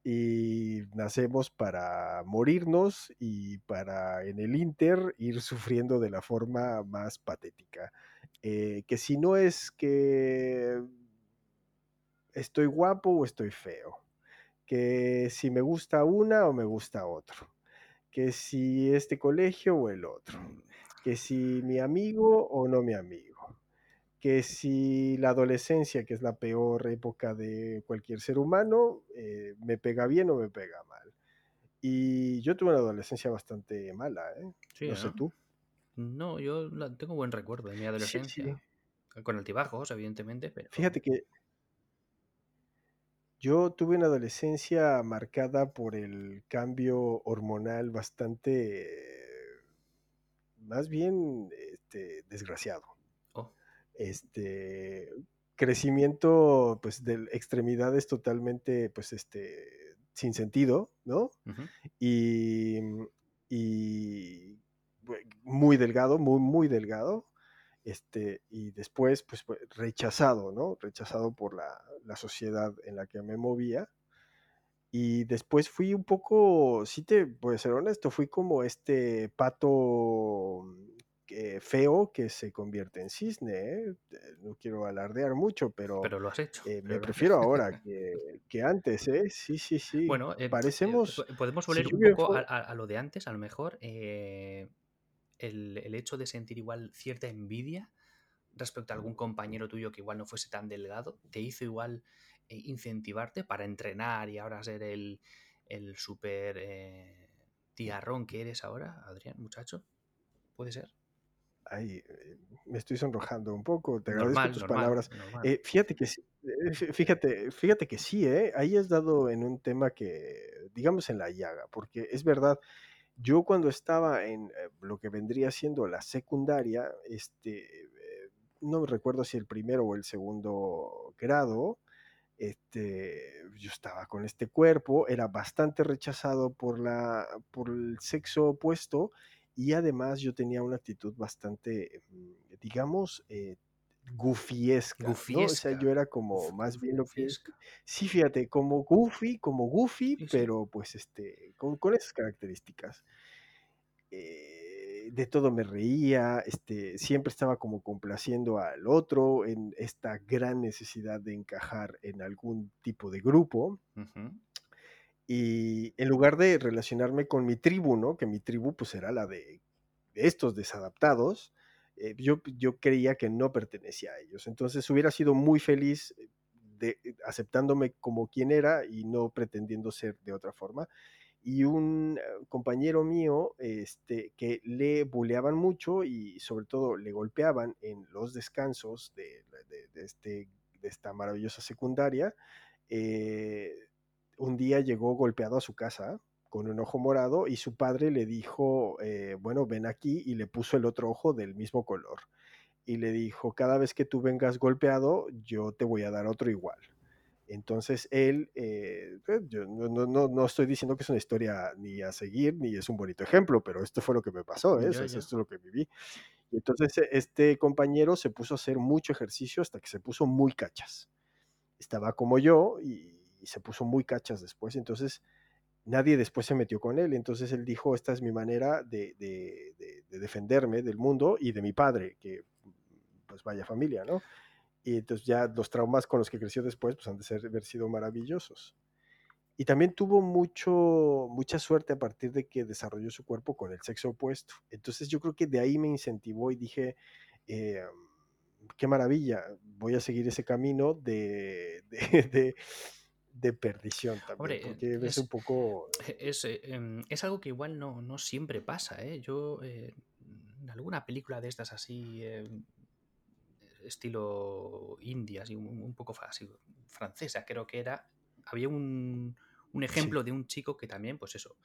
Y nacemos para morirnos y para en el Inter ir sufriendo de la forma más patética. Eh, que si no es que estoy guapo o estoy feo. Que si me gusta una o me gusta otro que si este colegio o el otro, que si mi amigo o no mi amigo, que si la adolescencia, que es la peor época de cualquier ser humano, eh, me pega bien o me pega mal. Y yo tuve una adolescencia bastante mala, ¿eh? no sé tú. No, yo tengo buen recuerdo de mi adolescencia. Con altibajos, evidentemente, pero... Fíjate que yo tuve una adolescencia marcada por el cambio hormonal bastante, más bien este, desgraciado. Oh. Este, crecimiento, pues, de extremidades totalmente, pues, este, sin sentido, ¿no? Y, y muy delgado, muy, muy delgado. Este, y después, pues, rechazado, ¿no? Rechazado por la, la sociedad en la que me movía. Y después fui un poco, sí te a ser honesto, fui como este pato eh, feo que se convierte en cisne. ¿eh? Eh, no quiero alardear mucho, pero, pero lo has hecho. me prefiero ahora que, antes, ¿eh? Sí, sí, sí. Bueno, parecemos. podemos volver un poco a, lo de antes, a lo mejor. El, el, hecho de sentir igual cierta envidia respecto a algún compañero tuyo que igual no fuese tan delgado, te hizo igual incentivarte para entrenar y ahora ser el, el super tiarrón que eres ahora, Adrián, muchacho? ¿Puede ser? Ay, eh, me estoy sonrojando un poco, te agradezco tus palabras. Eh, fíjate que eh, fíjate, fíjate que sí, ¿eh? ahí has dado en un tema que, digamos, en la llaga, porque es verdad, yo cuando estaba en lo que vendría siendo la secundaria, este, no recuerdo si el primero o el segundo grado, este, yo estaba con este cuerpo, era bastante rechazado por, la, por el sexo opuesto y además yo tenía una actitud bastante, mm, digamos, eh, goofiesca, O sea, yo era como más bien lo que Sí, fíjate, como goofy, como goofy, pero pues este, con, esas características. Eh, de todo me reía, este, siempre estaba como complaciendo al otro en esta gran necesidad de encajar en algún tipo de grupo. Y en lugar de relacionarme con mi tribu, ¿no? Que mi tribu pues era la de estos desadaptados, eh, yo, yo creía que no pertenecía a ellos. Entonces hubiera sido muy feliz eh, de, eh, aceptándome como quien era y no pretendiendo ser de otra forma. Y un compañero mío este, que le buleaban mucho y sobre todo le golpeaban en los descansos de, de, este, de esta maravillosa secundaria, un día llegó golpeado a su casa con un ojo morado y su padre le dijo, eh, bueno, ven aquí y le puso el otro ojo del mismo color. Y le dijo, cada vez que tú vengas golpeado, yo te voy a dar otro igual. Entonces él, eh, pues, yo no, no, no, estoy diciendo que es una historia ni a seguir, ni es un bonito ejemplo, pero esto fue lo que me pasó, ¿eh? esto es lo que viví. Y entonces e, este compañero se puso a hacer mucho ejercicio hasta que se puso muy cachas. Estaba como yo y, y se puso muy cachas después. Entonces nadie después se metió con él. Entonces él dijo, esta es mi manera de, defenderme del mundo y de mi padre, que pues vaya familia, ¿no? Y entonces ya los traumas con los que creció después, pues han de ser, haber sido maravillosos. Y también tuvo mucho, mucha suerte a partir de que desarrolló su cuerpo con el sexo opuesto. Entonces yo creo que de ahí me incentivó y dije, eh, qué maravilla, voy a seguir ese camino de, perdición también, porque es, un poco... E, es, eh, em, es, algo que igual no, no siempre pasa, ¿eh? Yo eh, en alguna película de estas así, em, estilo India, así, un, poco así, francesa creo que era, había un, un ejemplo de un chico que también, pues eso,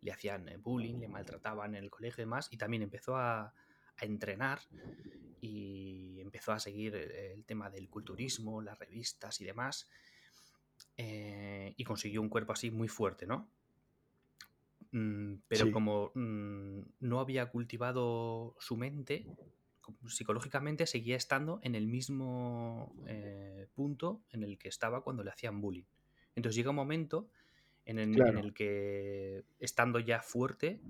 le hacían eh, bullying, le maltrataban en el colegio y demás, y también empezó a, a entrenar y empezó a seguir el tema del culturismo, las revistas y demás. Eh, y consiguió un cuerpo así muy fuerte, ¿no? Mm, pero como mm, no había cultivado su mente, psicológicamente seguía estando en el mismo eh, punto en el que estaba cuando le hacían bullying. Entonces llega un momento en el, que, estando ya fuerte,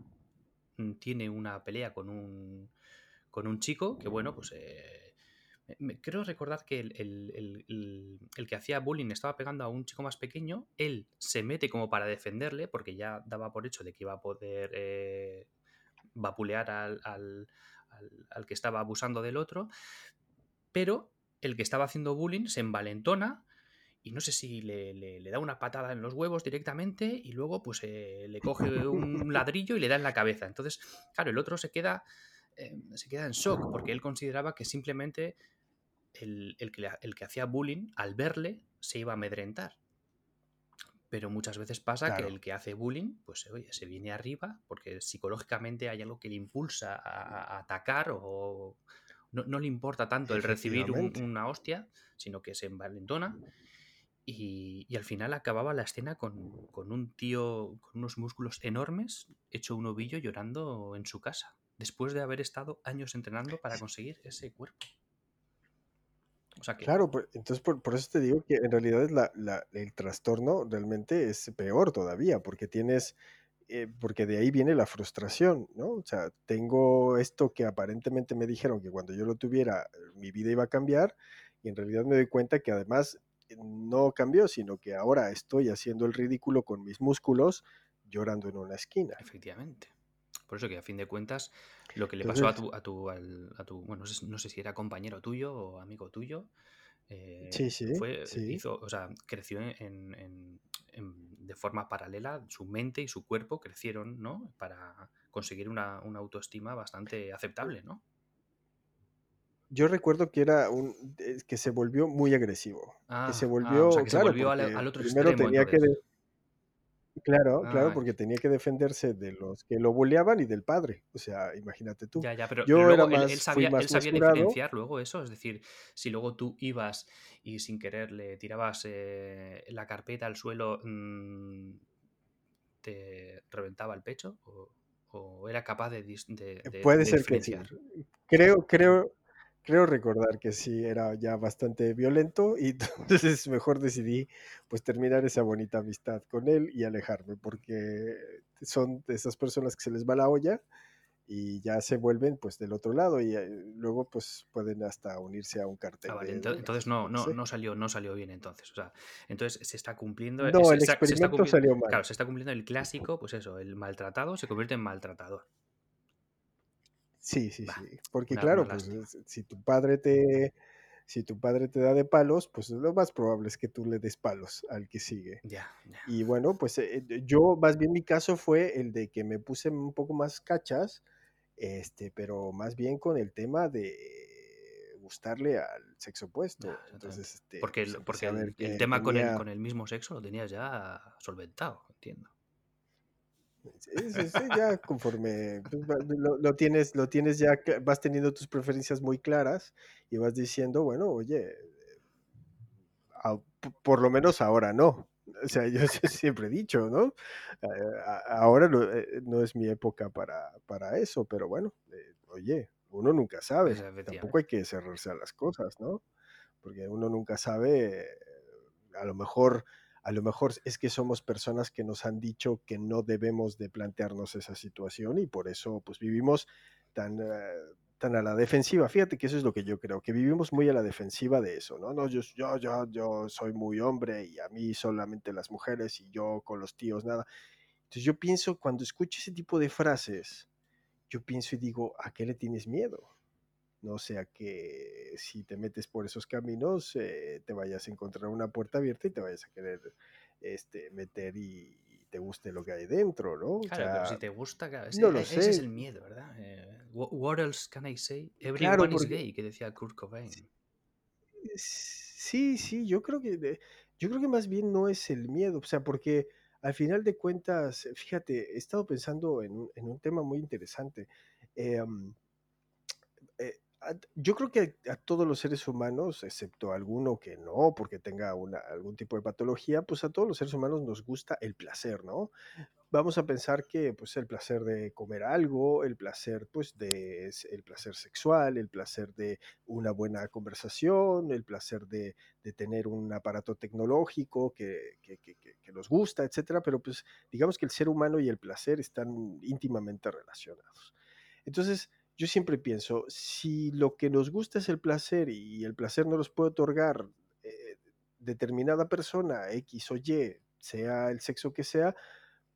mm, tiene una pelea con un, con un chico que, bueno, pues eh, creo recordar que el, que hacía bullying estaba pegando a un chico más pequeño, él se mete como para defenderle, porque ya daba por hecho de que iba a poder eh, vapulear al, que estaba abusando del otro, pero el que estaba haciendo bullying se envalentona y no sé si le, da una patada en los huevos directamente y luego pues eh, le coge un ladrillo y le da en la cabeza. Entonces, claro, el otro se queda, eh, se queda en shock porque él consideraba que simplemente el, que, hacía bullying, al verle, se iba a amedrentar. Pero muchas veces pasa que el que hace bullying, pues se viene arriba porque psicológicamente hay algo que le impulsa a, atacar o, no, le importa tanto el recibir una hostia, sino que se envalentona y, y, al final acababa la escena con, con, un tío con unos músculos enormes, hecho un ovillo llorando en su casa, después de haber estado años entrenando para conseguir ese cuerpo. Claro, pues, entonces por, eso te digo que en realidad la, el trastorno realmente es peor todavía, porque tienes, eh, porque de ahí viene la frustración, ¿no? O sea, tengo esto que aparentemente me dijeron que cuando yo lo tuviera mi vida iba a cambiar y en realidad me doy cuenta que además eh, no cambió, sino que ahora estoy haciendo el ridículo con mis músculos llorando en una esquina. Efectivamente. Por eso que a fin de cuentas, lo que le pasó a tu, a tu, a tu bueno, no sé, si era compañero tuyo o amigo tuyo, eh, sí, sí, fue, Hizo, o sea, creció en, de forma paralela, su mente y su cuerpo crecieron, ¿no? Para conseguir una, autoestima bastante aceptable, ¿no? Yo recuerdo que era un que se volvió muy agresivo. que se ah, volvió, o sea, que se volvió al, otro primero tenía Claro, claro, porque tenía que defenderse de los que lo boleaban y del padre. O sea, imagínate tú. Ya, ya, pero, Yo luego él, sabía, diferenciar luego eso. Es decir, si luego tú ibas y sin querer le tirabas eh, la carpeta al suelo, mm, ¿te reventaba el pecho? ¿O, era capaz de, de, Puede ser que sí. Creo, creo, creo recordar que sí era ya bastante violento y entonces mejor decidí pues terminar esa bonita amistad con él y alejarme porque son de esas personas que se les va la olla y ya se vuelven pues del otro lado y eh, luego pues pueden hasta unirse a un cartel. Ah, entonces no, no, no, salió, no salió bien entonces. O sea, entonces se está cumpliendo. No, el experimento salió mal. Claro, se está cumpliendo el clásico, pues eso, el maltratado se convierte en maltratador. Sí, sí, sí. Porque claro, pues si tu padre te si tu padre te da de palos, pues lo más probable es que tú le des palos al que sigue. Ya, Y bueno, pues eh, yo, más bien mi caso fue el de que me puse un poco más cachas, este, pero más bien con el tema de gustarle al sexo opuesto. Entonces, este, porque, pues, porque el, tema con, el, con el mismo sexo lo tenías ya solventado, entiendo. Sí, sí, sí, ya conforme pues, lo, tienes, lo tienes ya, vas teniendo tus preferencias muy claras y vas diciendo, bueno, oye, por lo menos ahora no. O sea, yo siempre he dicho, ¿no? ahora eh, no, es mi época para, para eso, pero bueno, eh, oye, uno nunca sabe. Tampoco hay que cerrarse a las cosas, ¿no? Porque uno nunca sabe, a lo mejor a lo mejor es que somos personas que nos han dicho que no debemos de plantearnos esa situación y por eso pues vivimos tan, eh, tan a la defensiva. Fíjate que eso es lo que yo creo, que vivimos muy a la defensiva de eso, ¿no? no yo, yo, yo, yo soy muy hombre y a mí solamente las mujeres y yo con los tíos nada. Entonces yo pienso, cuando escucho ese tipo de frases, yo pienso y digo, ¿a qué le tienes miedo? No sea que si te metes por esos caminos eh, te vayas a encontrar una puerta abierta y te vayas a querer este, meter y, te guste lo que hay dentro, ¿no? Claro, pero si te gusta, ese, no e, ese es el miedo, ¿verdad? Eh, what else can I say? Everyone is gay, que decía Kurt Cobain. Sí, sí, yo creo que yo creo que más bien no es el miedo, o sea, porque al final de cuentas, fíjate, he estado pensando en, en un tema muy interesante. Eh, yo creo que a todos los seres humanos, excepto alguno que no, porque tenga una, algún tipo de patología, pues a todos los seres humanos nos gusta el placer, ¿no? Vamos a pensar que pues el placer de comer algo, el placer pues de el placer sexual, el placer de una buena conversación, el placer de, de tener un aparato tecnológico que, que, que, que, nos gusta, etcétera, pero pues digamos que el ser humano y el placer están íntimamente relacionados. Entonces, yo siempre pienso, si lo que nos gusta es el placer y el placer no nos puede otorgar eh, determinada persona, X o Y, sea el sexo que sea,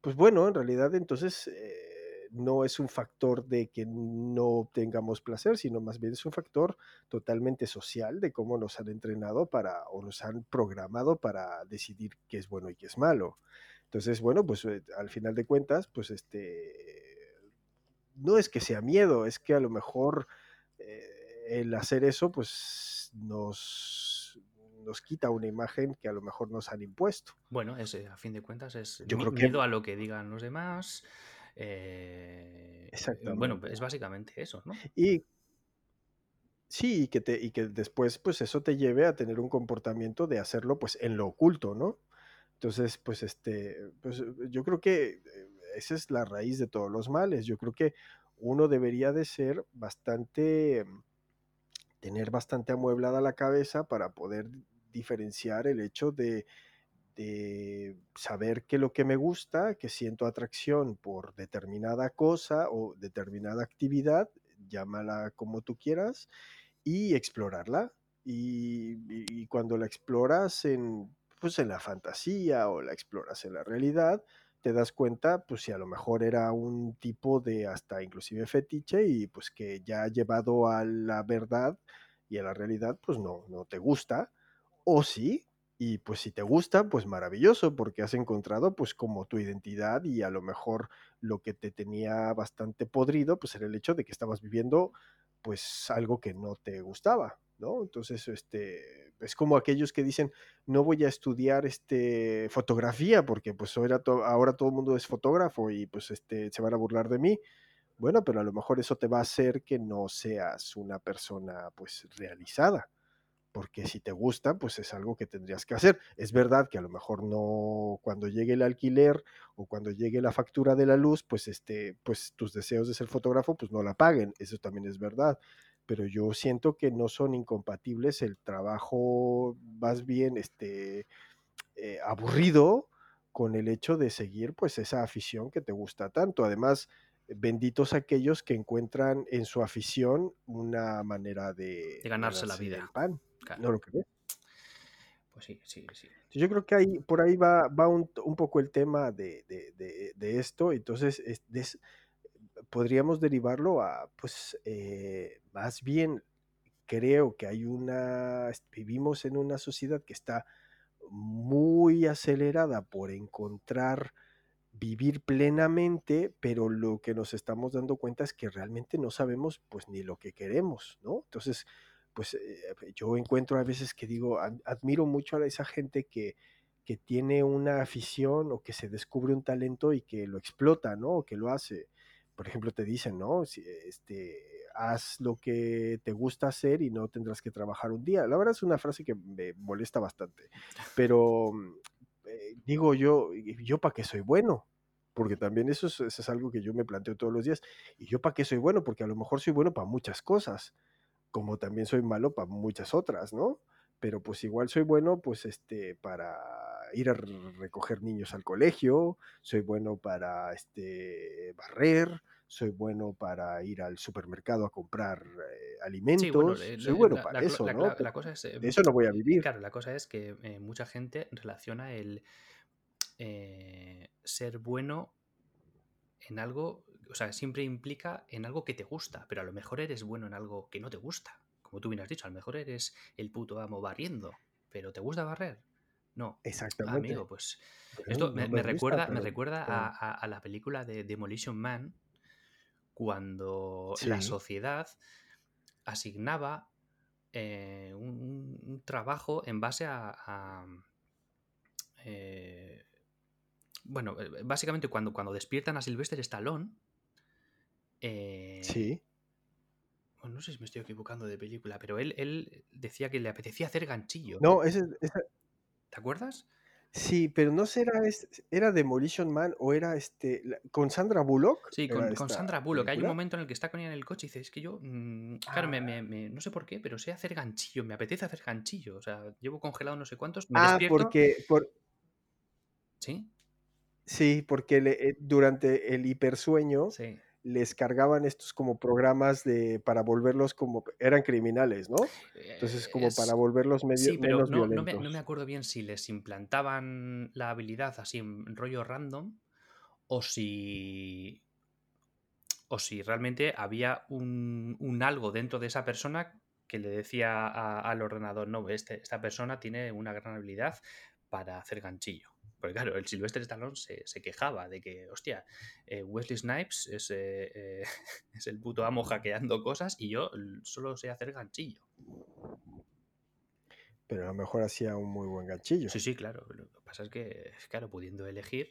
pues bueno, en realidad entonces eh, no es un factor de que no tengamos placer, sino más bien es un factor totalmente social de cómo nos han entrenado para o nos han programado para decidir qué es bueno y qué es malo. Entonces, bueno, pues eh, al final de cuentas, pues este no es que sea miedo, es que a lo mejor eh, el hacer eso, pues nos, nos quita una imagen que a lo mejor nos han impuesto. Bueno, ese, a fin de cuentas es Yo creo miedo a lo que digan los demás. Eh, Exactamente. Bueno, es básicamente eso, ¿no? Y Sí, y que, te, y que después, pues eso te lleve a tener un comportamiento de hacerlo, pues en lo oculto, ¿no? Entonces, pues este, pues yo creo que eh, esa es la raíz de todos los males. Yo creo que uno debería de ser bastante, tener bastante amueblada la cabeza para poder diferenciar el hecho de, de saber que lo que me gusta, que siento atracción por determinada cosa o determinada actividad, llámala como tú quieras, y explorarla. Y, y cuando la exploras en, pues en la fantasía o la exploras en la realidad, te das cuenta, pues si a lo mejor era un tipo de hasta inclusive fetiche y pues que ya llevado a la verdad y a la realidad, pues no, no te gusta. O sí, y pues si te gusta, pues maravilloso, porque has encontrado pues como tu identidad y a lo mejor lo que te tenía bastante podrido, pues era el hecho de que estabas viviendo pues algo que no te gustaba, ¿no? Entonces, este, es como aquellos que dicen, no voy a estudiar este, fotografía porque pues ahora, ahora todo el mundo es fotógrafo y pues este, se van a burlar de mí. Bueno, pero a lo mejor eso te va a hacer que no seas una persona pues realizada porque si te gusta, pues es algo que tendrías que hacer. Es verdad que a lo mejor no cuando llegue el alquiler o cuando llegue la factura de la luz, pues este, pues tus deseos de ser fotógrafo, pues no la paguen. Eso también es verdad. Pero yo siento que no son incompatibles el trabajo más bien este eh, aburrido con el hecho de seguir pues esa afición que te gusta tanto. Además, benditos aquellos que encuentran en su afición una manera de, de ganarse, ganarse la vida. El pan. Claro. ¿No lo crees? Pues sí, sí, sí. Yo creo que ahí, por ahí va, va un, un poco el tema de, de, de, esto. Entonces, es, es, podríamos derivarlo a, pues, eh, más bien, creo que hay una, vivimos en una sociedad que está muy acelerada por encontrar vivir plenamente, pero lo que nos estamos dando cuenta es que realmente no sabemos pues ni lo que queremos, ¿no? Entonces, pues eh, yo encuentro a veces que digo, admiro mucho a esa gente que, que tiene una afición o que se descubre un talento y que lo explota, ¿no? O que lo hace. Por ejemplo, te dicen, ¿no? Si, este, haz lo que te gusta hacer y no tendrás que trabajar un día. La verdad es una frase que me molesta bastante. Pero eh, digo yo, ¿yo para qué soy bueno? Porque también eso es, eso es algo que yo me planteo todos los días. ¿Y yo para qué soy bueno? Porque a lo mejor soy bueno para muchas cosas como también soy malo para muchas otras, ¿no? Pero pues igual soy bueno, pues este, para ir a recoger niños al colegio, soy bueno para este, barrer, soy bueno para ir al supermercado a comprar eh, alimentos, sí, bueno, soy bueno para la, eso, la, ¿no? la, cosa es, de eso no voy a vivir. Claro, la cosa es que eh, mucha gente relaciona el eh, ser bueno en algo o sea, siempre implica en algo que te gusta, pero a lo mejor eres bueno en algo que no te gusta. Como tú bien has dicho, a lo mejor eres el puto amo barriendo, pero ¿te gusta barrer? No. Exactamente. Amigo, pues esto me, recuerda, pero, me recuerda pero... a, la película de Demolition Man, cuando sí. la sociedad asignaba eh, un, un, trabajo en base a, a eh, bueno, eh, básicamente cuando, cuando despiertan a Sylvester Stallone, eh, sí. Bueno, no sé si me estoy equivocando de película, pero él, él decía que le apetecía hacer ganchillo. No, ese, ese... ¿Te acuerdas? Sí, pero no será era Demolition Man o era este con Sandra Bullock. Sí, con, con Sandra Bullock. Película? Hay un momento en el que está con ella en el coche y dice, es que yo, mmm, claro, ah. me, me, me, no sé por qué, pero sé hacer ganchillo, me apetece hacer ganchillo. O sea, llevo congelado no sé cuántos. Me ah, despierto... porque por... sí. Sí, porque le, eh, durante el hipersueño sí les cargaban estos como programas de para volverlos como eran criminales, ¿no? Entonces como es, para volverlos medio, sí, pero menos no, violentos. No me, no me, acuerdo bien si les implantaban la habilidad así en rollo random o si o si realmente había un, un algo dentro de esa persona que le decía a, al ordenador, no, este, esta persona tiene una gran habilidad para hacer ganchillo. Porque claro, el Sylvester Stallone se, se quejaba de que, hostia, eh, Wesley Snipes es, eh, eh, es, el puto amo hackeando cosas y yo solo sé hacer ganchillo. Pero a lo mejor hacía un muy buen ganchillo. Sí, sí, claro. Lo que pasa es que, claro, pudiendo elegir...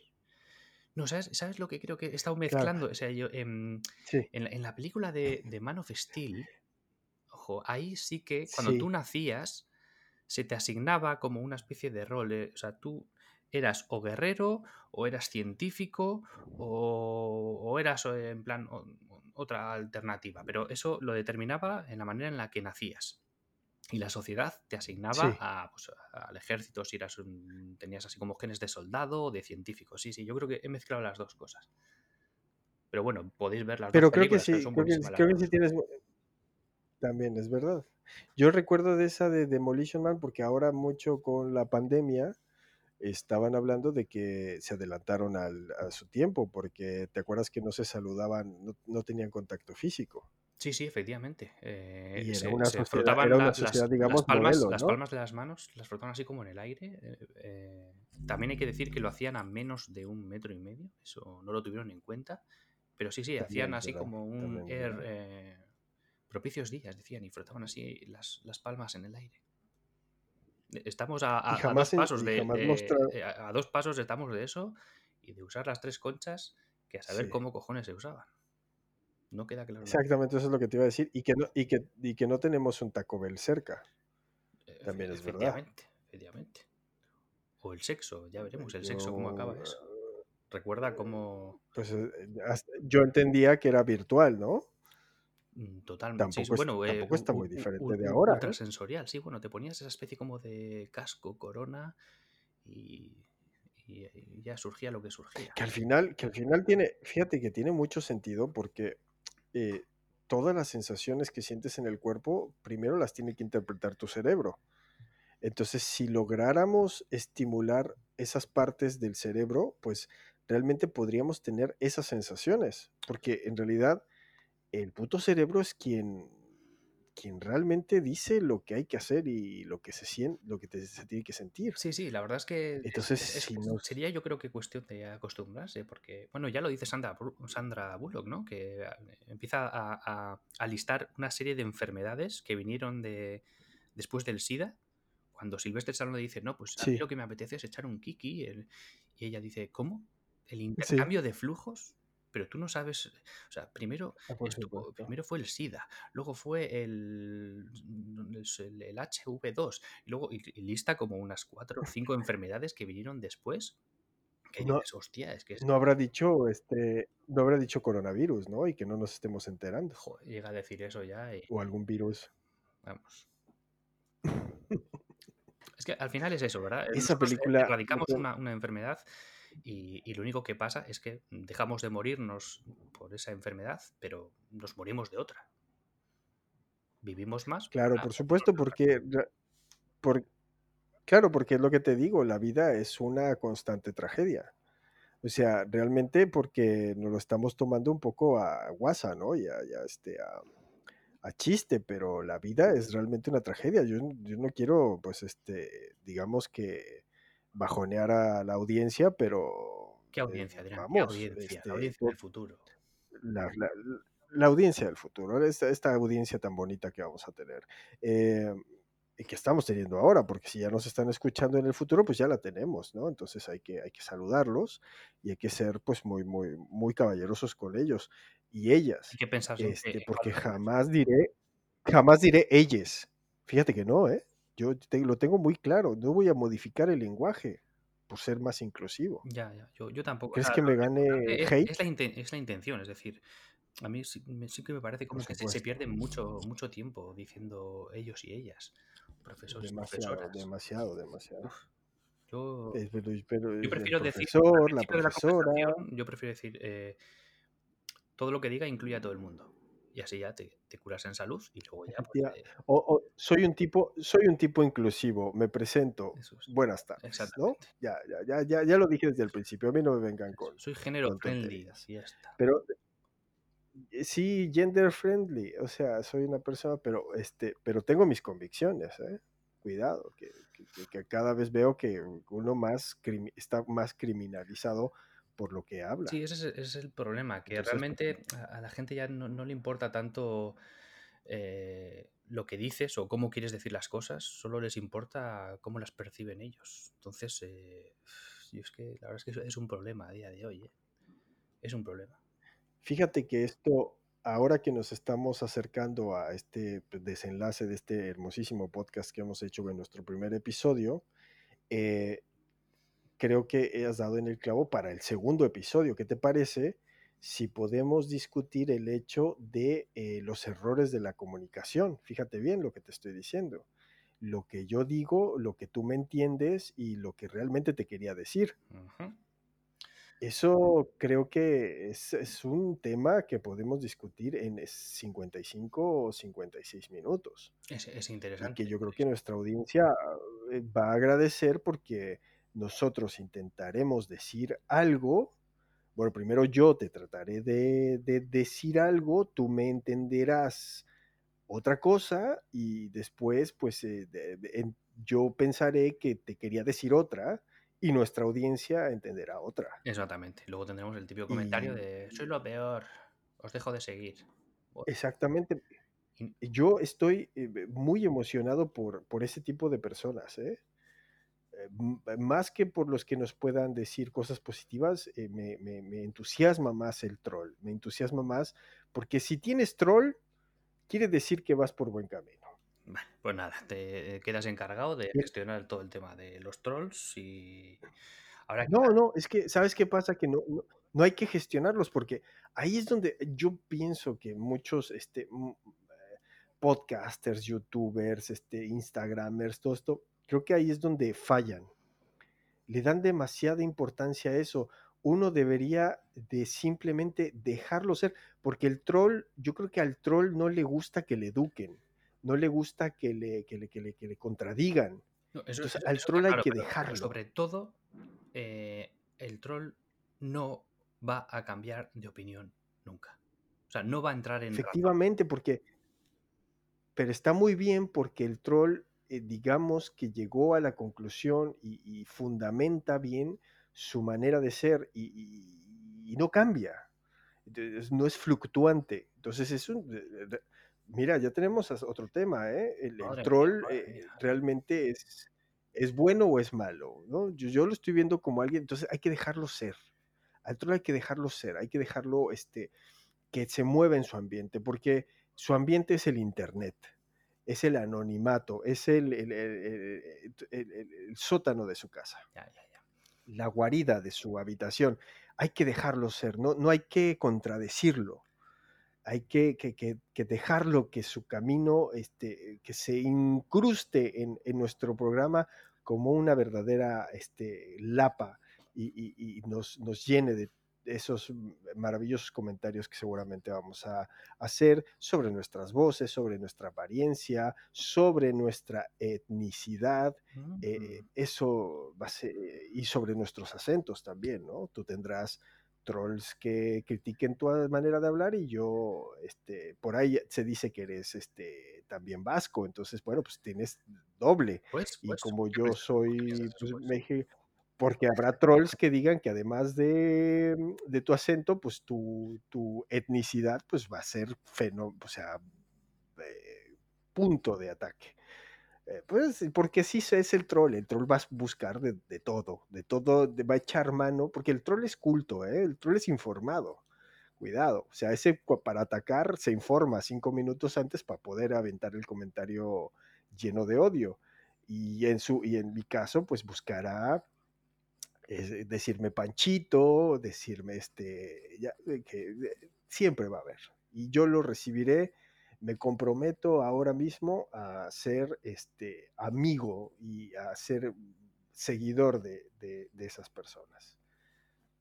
No, ¿sabes, ¿sabes lo que creo que he estado mezclando? Claro. O sea, yo, sí. en, la, en, la, película de, de Man of Steel, ojo, ahí sí que cuando tú nacías se te asignaba como una especie de rol. eh, O sea, tú eras o guerrero, o eras científico, o, o eras eh, en plan o- otra alternativa. Pero eso lo determinaba en la manera en la que nacías. Y la sociedad te asignaba Sí. a, pues, al ejército si eras un- tenías así como genes de soldado o de científico. Sí, sí, yo creo que he mezclado las dos cosas. Pero bueno, podéis ver las dos Pero creo que películas, sí, son creo que creo que sí tienes también, es verdad. Yo recuerdo de esa de Demolition Man, porque ahora mucho con la pandemia estaban hablando de que se adelantaron al a su tiempo, porque, ¿te acuerdas que no se saludaban, no no tenían contacto físico? Sí, sí, efectivamente. eh, Y se, una se sociedad frotaban era una la- sociedad, las, las palmas, modelo, las palmas de las manos, las frotaban así como en el aire. eh, eh, también hay que decir que lo hacían a menos de un metro y medio, eso no lo tuvieron en cuenta. Pero sí, sí, hacían También así verdad, como un también air, eh, propicios días, decían, y frotaban así las, las palmas en el aire. Estamos a, Y a- a dos en pasos de, eh, a, a dos pasos estamos de eso y de usar las tres conchas que a saber Sí. cómo cojones se usaban. No queda claro. la- Exactamente, eso es lo que te iba a decir, y que no y que y que no tenemos un Taco Bell cerca, Eh, también es verdad. Efectivamente, efectivamente. O el sexo, ya veremos el sexo cómo acaba eso. Recuerda cómo... pues, eh, yo entendía que era virtual, ¿no? Mm, Totalmente. Sí, Tampoco es bueno, eh, tampoco está u- muy diferente u- de ahora, ¿eh? ultrasensorial, sí, bueno, te ponías esa especie como de casco, corona y, y- y ya surgía lo que surgía. Que al final que al final tiene fíjate que tiene mucho sentido porque, eh, todas las sensaciones que sientes en el cuerpo, primero las tiene que interpretar tu cerebro. Entonces, si lográramos estimular esas partes del cerebro, pues, realmente podríamos tener esas sensaciones, porque en realidad el puto cerebro es quien quien realmente dice lo que hay que hacer y lo que se sien lo que te se tiene que sentir. Sí, sí, la verdad es que es- Entonces, es- es- si nos sería yo creo que cuestión de acostumbrarse, porque, bueno, ya lo dice Sandra, Sandra Bullock, ¿no? Que eh, empieza a, a- a listar una serie de enfermedades que vinieron de después del SIDA, cuando Silvestre Stallone le dice, no, pues a mí Sí. lo que me apetece es echar un kiki, y ella dice, ¿cómo? ¿El Sí. intercambio de flujos? Pero tú no sabes, o sea, primero, Ah, estuvo- primero fue el SIDA, luego fue el, el, el HV2, y luego y, y lista como unas cuatro o cinco enfermedades que vinieron después. Que No dices, hostia, es que es- no habrá dicho, este, no habrá dicho coronavirus, ¿no? Y que no nos estemos enterando. joder, llega a decir eso ya y O algún virus. vamos. Es que al final es eso, ¿verdad? Esa Nosotros película erradicamos una, una enfermedad y, y lo único que pasa es que dejamos de morirnos por esa enfermedad, pero nos morimos de otra. Vivimos más. Claro, por supuesto, porque re por claro, porque es lo que te digo, la vida es una constante tragedia. O sea, realmente porque nos lo estamos tomando un poco a guasa, ¿no? Y a y a, este, a a chiste, pero la vida es realmente una tragedia. Yo yo no quiero, pues, este, digamos que bajonear a la audiencia, pero, ¿Qué eh, audiencia, Adrián? ¿Qué vamos, audiencia? La este, audiencia del futuro. la la la audiencia del futuro, esta esta audiencia tan bonita que vamos a tener, em, y que estamos teniendo ahora, porque si ya nos están escuchando en el futuro, pues ya la tenemos, ¿no? Entonces hay que hay que saludarlos y hay que ser, pues, muy muy muy caballerosos con ellos y ellas, que pensar siempre este, porque jamás diré jamás diré ellas. Fíjate que no, ¿eh? Yo te lo tengo muy claro, no voy a modificar el lenguaje por ser más inclusivo. Ya, ya, yo yo tampoco, ¿Crees que me gane es hate? es la inten es la intención, es decir, a mí sí me sí que me parece como que se se pierde mucho mucho tiempo diciendo ellos y ellas, profesores y Demasiado, profesoras. demasiado, demasiado. Uf, yo Es pero pero yo prefiero decir la de yo prefiero decir, eh, todo lo que diga incluye a todo el mundo. Y así ya te te curas en salud y luego ya, pues, eh o o soy un tipo soy un tipo inclusivo, me presento, Eso es. buenas tardes. Ya ya ya ya ya lo dije desde el principio, a mí no me vengan con soy género con friendly ya está. Pero eh, sí, gender friendly, o sea, soy una persona, pero, este, pero tengo mis convicciones, ¿eh? Cuidado, que que cada vez veo que uno más está más criminalizado por lo que habla. Sí, ese es ese es el problema, que Entonces, pues realmente a a la gente ya no no le importa tanto, eh, lo que dices o cómo quieres decir las cosas, solo les importa cómo las perciben ellos. Entonces, eh, yo es que la verdad es que es es un problema a día de hoy, ¿eh? Es un problema. Fíjate que esto ahora que nos estamos acercando a este pues, desenlace de este hermosísimo podcast que hemos hecho en nuestro primer episodio, eh, creo que has dado en el clavo para el segundo episodio. ¿Qué te parece si podemos discutir el hecho de eh, los errores de la comunicación? Fíjate bien lo que te estoy diciendo. Lo que yo digo, lo que tú me entiendes y lo que realmente te quería decir. Eso creo que es, un tema que podemos discutir en 55 o 56 minutos. Es, es Y interesante. que yo creo que nuestra audiencia eh, va a agradecer porque nosotros intentaremos decir algo. Bueno, primero yo te trataré de, decir algo, tú me entenderás otra cosa y después pues eh, yo pensaré que te quería decir otra y nuestra audiencia entenderá otra. Exactamente. Luego tendremos el típico comentario de soy lo peor, os dejo de seguir. Exactamente. Yo estoy eh, muy emocionado por, por ese tipo de personas, ¿eh? Eh, más que por los que nos puedan decir cosas positivas, me, me, entusiasma más el troll, me entusiasma más, porque si tienes troll, quiere decir que vas por buen camino. Vale, pues nada, te quedas encargado de gestionar todo el tema de los trolls y... Ahora no, no, es que, ¿sabes qué pasa? Que no, no, hay que gestionarlos porque ahí es donde yo pienso que muchos este, eh, podcasters, youtubers, este, instagramers, todo esto, creo que ahí es donde fallan. Le dan demasiada importancia a eso. Uno debería de simplemente dejarlo ser, porque el troll, yo creo que al troll no le gusta que le eduquen no le gusta que le, que le, que le, que le contradigan. Entonces, al troll hay que dejarlo. sobre todo, eh, el troll no va a cambiar de opinión nunca. O sea, no va a entrar en... Efectivamente, porque... Pero está muy bien porque el troll, eh, digamos que llegó a la conclusión y, fundamenta bien su manera de ser y, no cambia. no es fluctuante. Entonces es un, Mira, ya tenemos otro tema, ¿eh? El, troll eh, realmente es, es bueno o es malo, ¿no? Yo, yo, lo estoy viendo como alguien, entonces hay que dejarlo ser. Al troll hay que dejarlo ser, hay que dejarlo este, que se mueva en su ambiente, porque su ambiente es el Internet, es el anonimato, es el, el, el sótano de su casa, la guarida de su habitación. Hay que dejarlo ser, no, no hay que contradecirlo. Hay que, dejarlo que su camino, este, que se incruste en, nuestro programa como una verdadera este, lapa y, nos, llene de esos maravillosos comentarios que seguramente vamos a hacer sobre nuestras voces, sobre nuestra apariencia, sobre nuestra etnicidad, eh, eso va a ser, y sobre nuestros acentos también, ¿no? Tú tendrás trolls que critiquen tu manera de hablar y yo, este, por ahí se dice que eres este, también vasco, entonces, bueno, pues tienes doble. Pues, y pues, como yo soy, pues, porque habrá trolls que digan que además de, de tu acento, pues tu, tu, etnicidad, pues va a ser fenómeno, o sea, eh, punto de ataque. Eh, pues porque sí es el troll, el troll va a buscar de, todo, de todo, va a echar mano, porque el troll es culto, ¿eh? el troll es informado, cuidado, o sea, ese para atacar se informa cinco minutos antes para poder aventar el comentario lleno de odio. Y en, su, y en mi caso, pues buscará eh, decirme panchito, decirme este, ya, que siempre va a haber. Y yo lo recibiré me comprometo ahora mismo a ser este, amigo y a ser seguidor de, esas personas.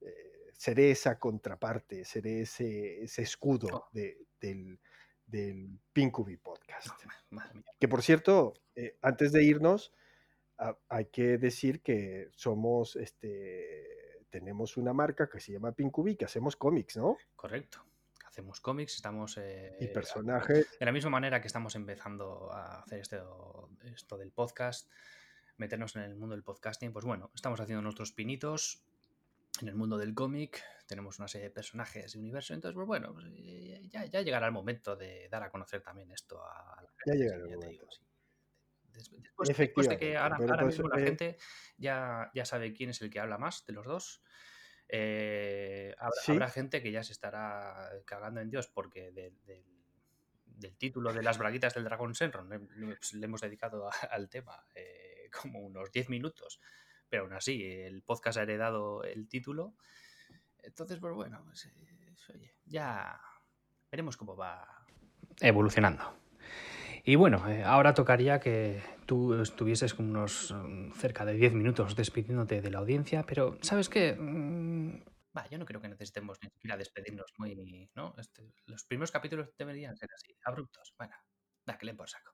Eh, seré esa contraparte, seré ese, ese escudo oh. del, del Pinkubi Podcast. que por cierto, eh, antes de irnos, hay que decir que somos, este, tenemos una marca que se llama Pinkubi, que hacemos cómics, ¿no? Correcto hacemos cómics, estamos... Eh, y personajes. De la misma manera que estamos empezando a hacer esto, esto del podcast, meternos en el mundo del podcasting, pues bueno, estamos haciendo nuestros pinitos en el mundo del cómic, tenemos una serie de personajes de universo, entonces, pues bueno, pues, eh, ya, llegará el momento de dar a conocer también esto a la gente. Ya llegará el momento. Después, de que ahora, mismo la eh gente ya, ya sabe quién es el que habla más de los dos, Eh, habrá, gente que ya se estará cagando en Dios porque del título de las braguitas del Dragon Senron le, hemos dedicado al tema eh, como unos 10 minutos, pero aún así el podcast ha heredado el título. Entonces, pues bueno, pues, eh, oye, ya veremos cómo va evolucionando. Y bueno, eh, ahora tocaría que tú estuvieses con unos mm, cerca de 10 minutos despidiéndote de la audiencia, pero ¿sabes qué? Mm, va, yo no creo que necesitemos ni siquiera despedirnos muy, ¿no? Este, los primeros capítulos deberían ser así, abruptos. Bueno, da que le por saco.